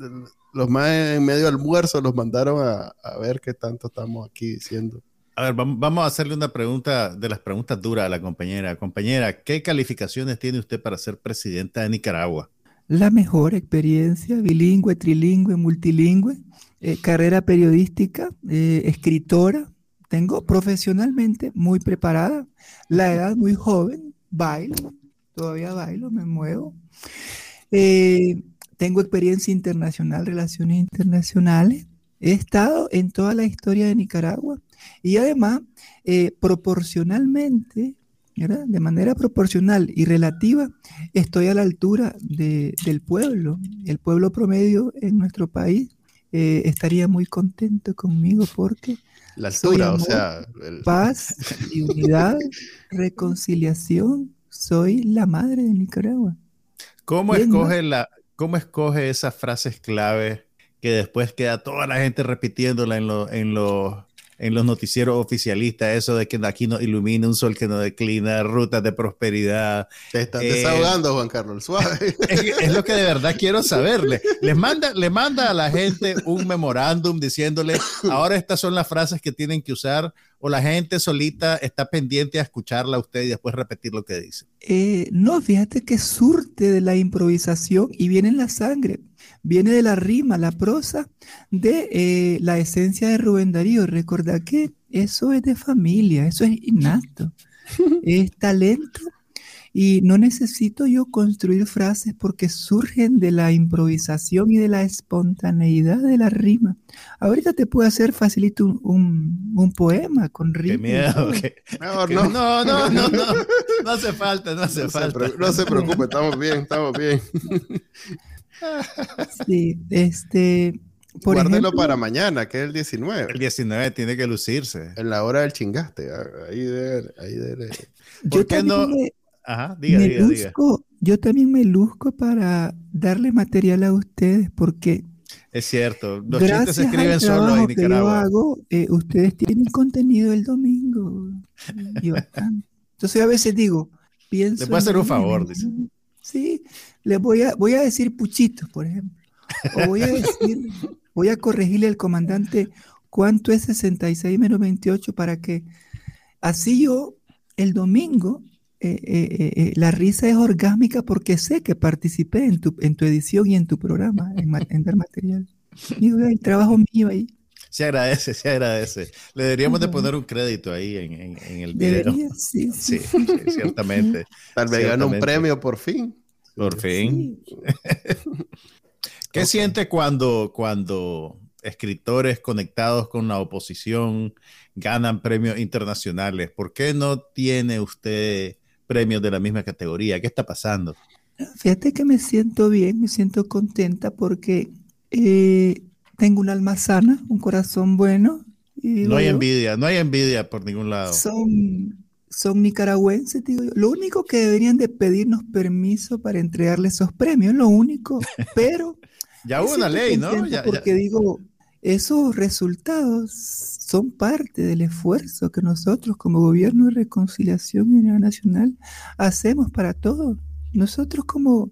los más en medio almuerzo los mandaron a, ver qué tanto estamos aquí diciendo. A ver, vamos a hacerle una pregunta de las preguntas duras a la compañera. Compañera, ¿qué calificaciones tiene usted para ser presidenta de Nicaragua? La mejor experiencia, bilingüe, trilingüe, multilingüe, eh, carrera periodística, eh, escritora. Tengo profesionalmente muy preparada, la edad muy joven, bailo, todavía bailo, me muevo. Eh, tengo experiencia internacional, relaciones internacionales. He estado en toda la historia de Nicaragua y además, eh, de manera proporcional y relativa, estoy a la altura del pueblo. El pueblo promedio en nuestro país eh, estaría muy contento conmigo porque... La altura, o sea... Paz y unidad, reconciliación. Soy la madre de Nicaragua. ¿Cómo escoge la, ¿Cómo escoge esas frases clave que después queda toda la gente repitiéndola en, en, en los noticieros oficialistas? Eso de que aquí no ilumina un sol que no declina, rutas de prosperidad. Te estás eh, desahogando, Juan Carlos, suave. Es, lo que de verdad quiero saberle. Les manda, le manda a la gente un memorándum diciéndole, ahora estas son las frases que tienen que usar o la gente solita está pendiente a escucharla a usted y después repetir lo que dice? Eh, no, fíjate que surte de la improvisación y viene en la sangre, viene de la rima, la prosa, de eh, la esencia de Rubén Darío. Recuerda que eso es de familia, eso es innato, es talento Y no necesito yo construir frases porque surgen de la improvisación y de la espontaneidad de la rima. Ahorita te puedo hacer facilito un, poema con rima. Qué miedo. No, no, no, no, no, no, hace falta, no hace falta. no se preocupe, estamos bien, estamos bien. Sí, este... Por Guárdelo para mañana, que es el 19. El 19 tiene que lucirse. En la hora del chingaste. Ahí de, ahí de, ¿Por qué no? Ajá, diga, diga, diga. Yo también me luzco para darle material a ustedes porque... Es cierto, los chistes se escriben solo en Nicaragua. Que yo hago, eh, ustedes tienen contenido el domingo. Entonces a veces digo, pienso... Le puedo hacer un favor, dice. Sí, le voy a, voy a decir puchito, por ejemplo. O voy a decir, voy a corregirle al comandante cuánto es 66 menos 28 para que así yo el domingo eh, eh, eh, la risa es orgásmica porque sé que participé en tu, en tu edición y en tu programa, en, dar material. Digo, el trabajo mío ahí. Se agradece, se agradece. Le deberíamos de poner un crédito ahí en, en, el video. sí, sí. ciertamente. Tal vez gane un premio por fin. Por fin. ¿Qué siente cuando, cuando escritores conectados con la oposición ganan premios internacionales? ¿Por qué no tiene usted premios de la misma categoría. ¿Qué está pasando? Fíjate que me siento bien, me siento contenta porque eh, tengo un alma sana, un corazón bueno. no hay envidia, no hay envidia por ningún lado. Son, son nicaragüenses, digo yo. Lo único que deberían de pedirnos permiso para entregarles esos premios, lo único, pero... ya hubo una ley, ¿no? porque digo, esos resultados son parte del esfuerzo que nosotros como Gobierno de Reconciliación y Unidad Nacional hacemos para todos. Nosotros como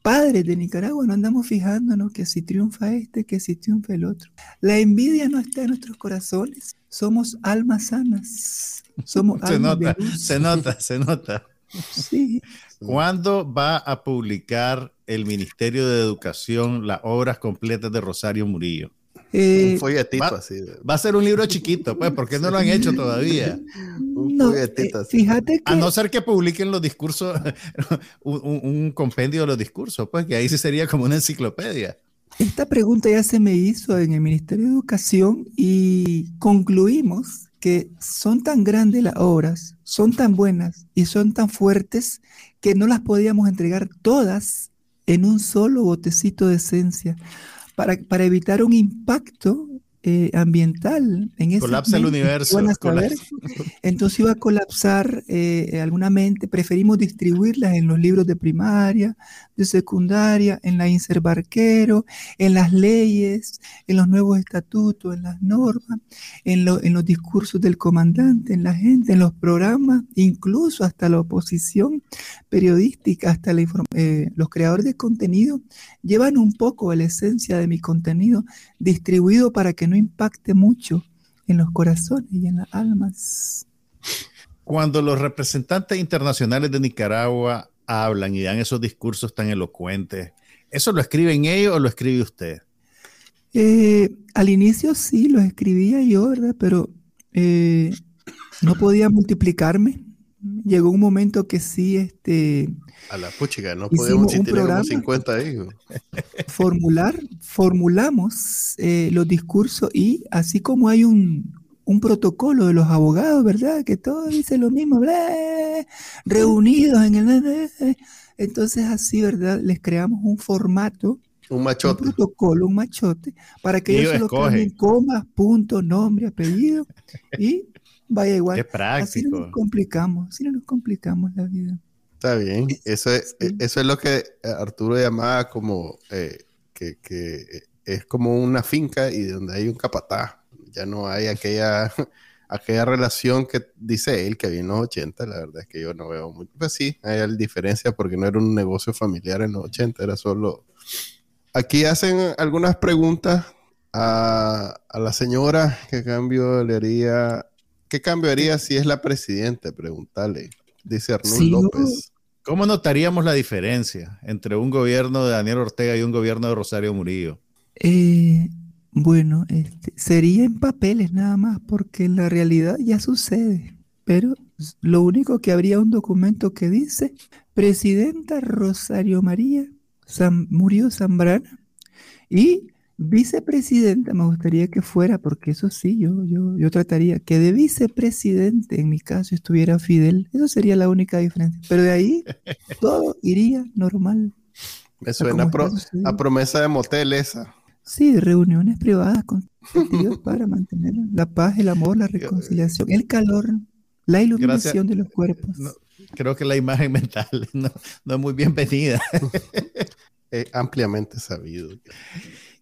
padres de Nicaragua no andamos fijándonos que si triunfa este, que si triunfa el otro. La envidia no está en nuestros corazones. Somos almas sanas. Somos se nota, se nota, se nota. Sí. ¿Cuándo va a publicar el Ministerio de Educación las obras completas de Rosario Murillo? Un folletito va, así. Va a ser un libro chiquito, pues, porque no lo han hecho todavía. un folletito eh, así. Fíjate que... A no ser que publiquen los discursos, un, compendio de los discursos, pues, que ahí sí sería como una enciclopedia. Esta pregunta ya se me hizo en el Ministerio de Educación y concluimos que son tan grandes las obras, son tan buenas y son tan fuertes que no las podíamos entregar todas en un solo botecito de esencia para, para evitar un impacto eh, ambiental en ese colapsa el universo. Entonces iba a colapsar eh, alguna mente. Preferimos distribuirlas en los libros de primaria, de secundaria, en la Inserbarquero, en las leyes, en los nuevos estatutos, en las normas, en, en los discursos del comandante, en la gente, en los programas, incluso hasta la oposición periodística, hasta eh, los creadores de contenido llevan un poco la esencia de mi contenido distribuido para que no impacte mucho en los corazones y en las almas. Cuando los representantes internacionales de Nicaragua hablan y dan esos discursos tan elocuentes, ¿eso lo escriben ellos o lo escribe usted? Eh, al inicio sí, lo escribía yo, ¿verdad? Pero eh, no podía multiplicarme. Llegó un momento que sí, este, a la puchica, no podemos si tenemos 50 hijos. Formular, formulamos eh, los discursos y así como hay un, protocolo de los abogados, ¿verdad? Que todos dicen lo mismo, reunidos en el... Entonces así, ¿verdad? Les creamos un formato. Un machote. Un protocolo, un machote, para que ellos, lo cambien comas, punto, nombre, apellido y vaya igual. Qué práctico. Así no nos complicamos, así no nos complicamos la vida. Está bien. Eso es, e, eso es lo que eh, Arturo llamaba como eh, que, es como una finca y donde hay un capataz. Ya no hay aquella, aquella relación que dice él que había en los 80. La verdad es que yo no veo mucho. Pues sí, hay diferencia porque no era un negocio familiar en los 80, era solo. Aquí hacen algunas preguntas a, a la señora. ¿Qué cambio le haría? ¿Qué cambio haría si es la presidenta? Preguntarle. Dice Arnulfo López. ¿Cómo notaríamos la diferencia entre un gobierno de Daniel Ortega y un gobierno de Rosario Murillo? Eh, bueno, este, sería en papeles nada más, porque en la realidad ya sucede. Pero lo único que habría un documento que dice, Presidenta Rosario María murió Zambrana y vicepresidenta, me gustaría que fuera, porque eso sí, yo, yo, yo trataría que de vicepresidente, en mi caso, estuviera Fidel. Eso sería la única diferencia. Pero de ahí todo iría normal. Me suena a promesa de motel esa. Sí, reuniones privadas con para mantener la paz, el amor, la reconciliación, el calor, la iluminación de los cuerpos. creo que la imagen mental no, es muy bienvenida. es ampliamente sabido.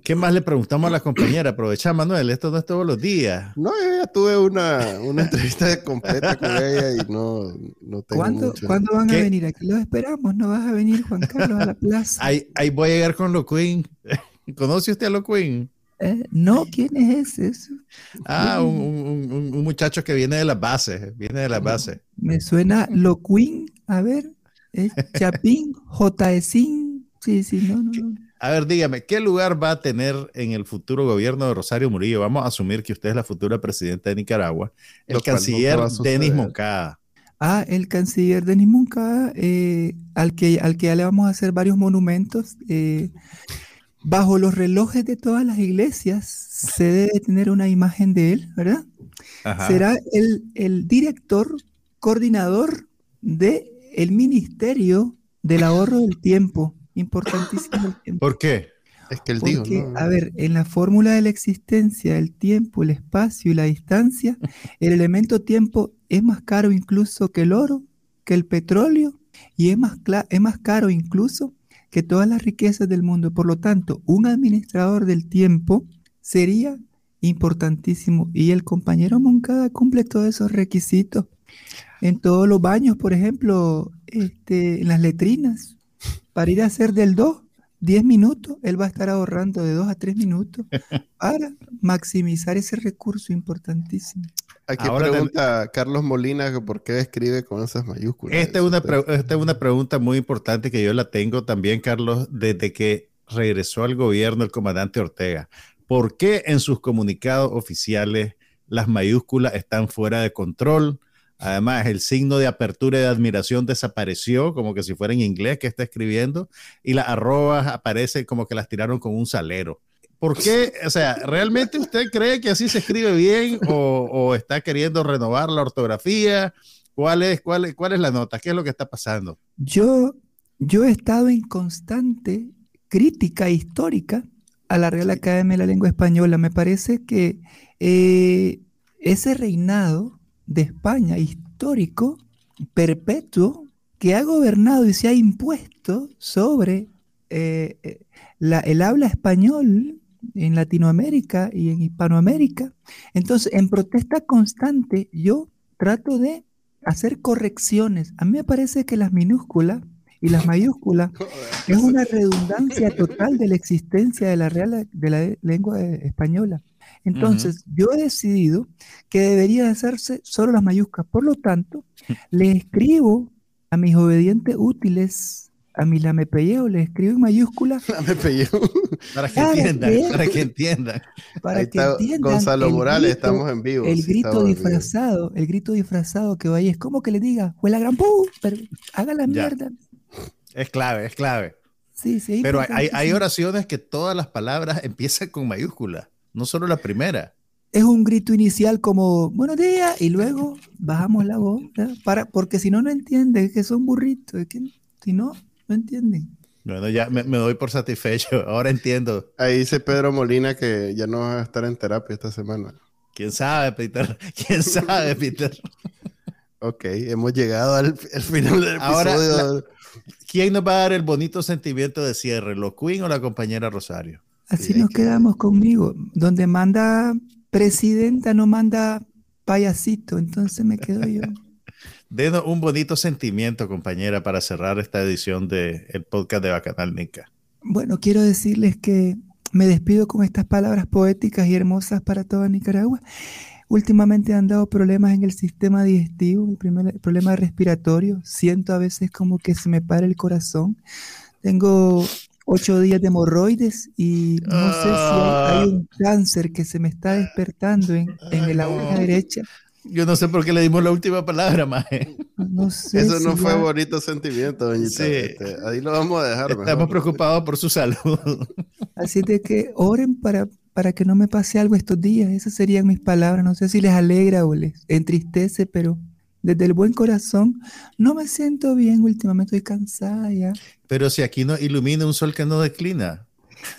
¿Qué más le preguntamos a la compañera? Aprovecha, Manuel, esto no es todos los días. No, yo ya tuve una, una entrevista completa con ella y no, no tengo ¿Cuándo, ¿Cuándo van a venir? Aquí los esperamos, no vas a venir, Juan Carlos, a la plaza. Ahí, ahí voy a llegar con lo Queen. ¿Conoce usted a lo Queen? Eh, no, ¿quién es ese? Ah, un, un, un, muchacho que viene de las bases, viene de las bases. Me suena lo Queen, a ver, es Chapín, J.E.Sin, sí, sí, no, no. A ver, dígame, ¿qué lugar va a tener en el futuro gobierno de Rosario Murillo? Vamos a asumir que usted es la futura presidenta de Nicaragua. El canciller Denis Moncada. Ah, el canciller Denis Moncada, eh, al, que, al que ya le vamos a hacer varios monumentos. Eh, bajo los relojes de todas las iglesias se debe tener una imagen de él, ¿verdad? Será el, el, director, coordinador del el Ministerio del Ahorro del Tiempo. Importantísimo el tiempo. ¿Por qué? Es que el digo, A ver, en la fórmula de la existencia, el tiempo, el espacio y la distancia, el elemento tiempo es más caro incluso que el oro, que el petróleo, y es más, es más caro incluso que todas las riquezas del mundo. Por lo tanto, un administrador del tiempo sería importantísimo. Y el compañero Moncada cumple todos esos requisitos. En todos los baños, por ejemplo, este, en las letrinas, para ir a hacer del 2, 10 minutos, él va a estar ahorrando de 2 a 3 minutos para maximizar ese recurso importantísimo. Aquí pregunta Carlos Molina por qué escribe con esas mayúsculas. Esta es, una esta es una pregunta muy importante que yo la tengo también, Carlos, desde que regresó al gobierno el comandante Ortega. ¿Por qué en sus comunicados oficiales las mayúsculas están fuera de control? Además, el signo de apertura y de admiración desapareció, como que si fuera en inglés que está escribiendo, y las arrobas aparecen como que las tiraron con un salero. ¿Por qué? O sea, ¿realmente usted cree que así se escribe bien o, está queriendo renovar la ortografía? ¿Cuál es, cuál, ¿Cuál es la nota? ¿Qué es lo que está pasando? Yo, yo he estado en constante crítica histórica a la Real Academia de la Lengua Española. Me parece que eh, ese reinado de España histórico, perpetuo, que ha gobernado y se ha impuesto sobre eh, eh, el habla español en Latinoamérica y en Hispanoamérica. Entonces, en protesta constante, yo trato de hacer correcciones. A mí me parece que las minúsculas y las mayúsculas es una redundancia total de la existencia de la real de la lengua española. Entonces, yo he decidido que debería hacerse solo las mayúsculas. Por lo tanto, le escribo a mis obedientes útiles, a mi lamepelleo, le escribo en mayúsculas. para que entiendan, para que entiendan. Para que entiendan. Gonzalo Morales, estamos en vivo. El grito disfrazado, el grito disfrazado que vaya, es como que le diga, fue la gran pu, pero haga la mierda. Es clave, es clave. Sí, sí. Pero hay, hay oraciones que todas las palabras empiezan con mayúsculas no solo la primera. Es un grito inicial como buenos días y luego bajamos la voz, para, porque si no, no entienden, que son burritos, es que si no, no entienden. Bueno, ya me, doy por satisfecho, ahora entiendo. Ahí dice Pedro Molina que ya no va a estar en terapia esta semana. ¿Quién sabe, Peter? ¿Quién sabe, Peter? ok, hemos llegado al, final del episodio. Ahora, ¿quién nos va a dar el bonito sentimiento de cierre, lo Queen o la compañera Rosario? Así nos quedamos conmigo. Donde manda presidenta no manda payasito, entonces me quedo yo. Denos un bonito sentimiento, compañera, para cerrar esta edición del el podcast de Bacanal Nica. Bueno, quiero decirles que me despido con estas palabras poéticas y hermosas para toda Nicaragua. Últimamente han dado problemas en el sistema digestivo, el, primer, el problema respiratorio. Siento a veces como que se me para el corazón. Tengo ocho días de hemorroides y no sé si hay, ah. un cáncer que se me está despertando en, en la oreja derecha. Yo no sé por qué le dimos la última palabra, Maje. No sé Eso no fue bonito sentimiento, doñita. Sí. Este, ahí lo vamos a dejar. Estamos preocupados por su salud. Así de que oren para, para que no me pase algo estos días. Esas serían mis palabras. No sé si les alegra o les entristece, pero desde el buen corazón no me siento bien últimamente. Estoy cansada ya. Pero si aquí no ilumina un sol que no declina.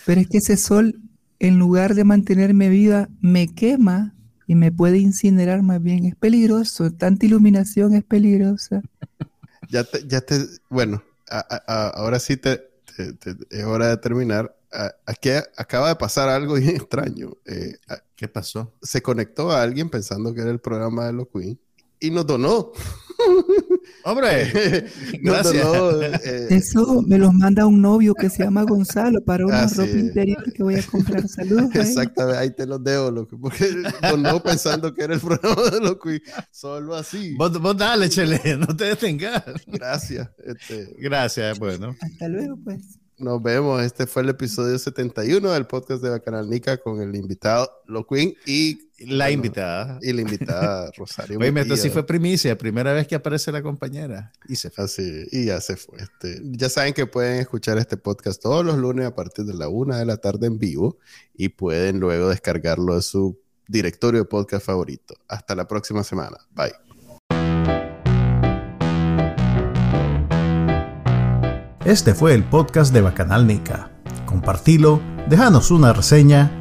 Pero es que ese sol, en lugar de mantenerme viva, me quema y me puede incinerar más bien. Es peligroso, tanta iluminación es peligrosa. ya te, ya te, bueno, ahora sí te, es hora de terminar. aquí acaba de pasar algo bien extraño. Eh, ¿Qué pasó? Se conectó a alguien pensando que era el programa de los Queen y nos donó. Hombre, gracias. Eh, Eso me los manda un novio que se llama Gonzalo para una ropa interior que voy a comprar. Saludos. Exactamente, ahí te los dejo, loco, porque donó pensando que era el programa de los solo así. Vos, dale, chele, no te detengas. Gracias. Este. Gracias, bueno. Hasta luego, pues. Nos vemos. Este fue el episodio 71 del podcast de Bacanal Nica con el invitado Lo Queen y la invitada. Y la invitada Rosario. Oye, esto sí fue primicia, primera vez que aparece la compañera. Y se fue. Así, y ya se fue. Este, ya saben que pueden escuchar este podcast todos los lunes a partir de la una de la tarde en vivo y pueden luego descargarlo de su directorio de podcast favorito. Hasta la próxima semana. Bye. Este fue el podcast de Bacanal Nica. Compartilo, déjanos una reseña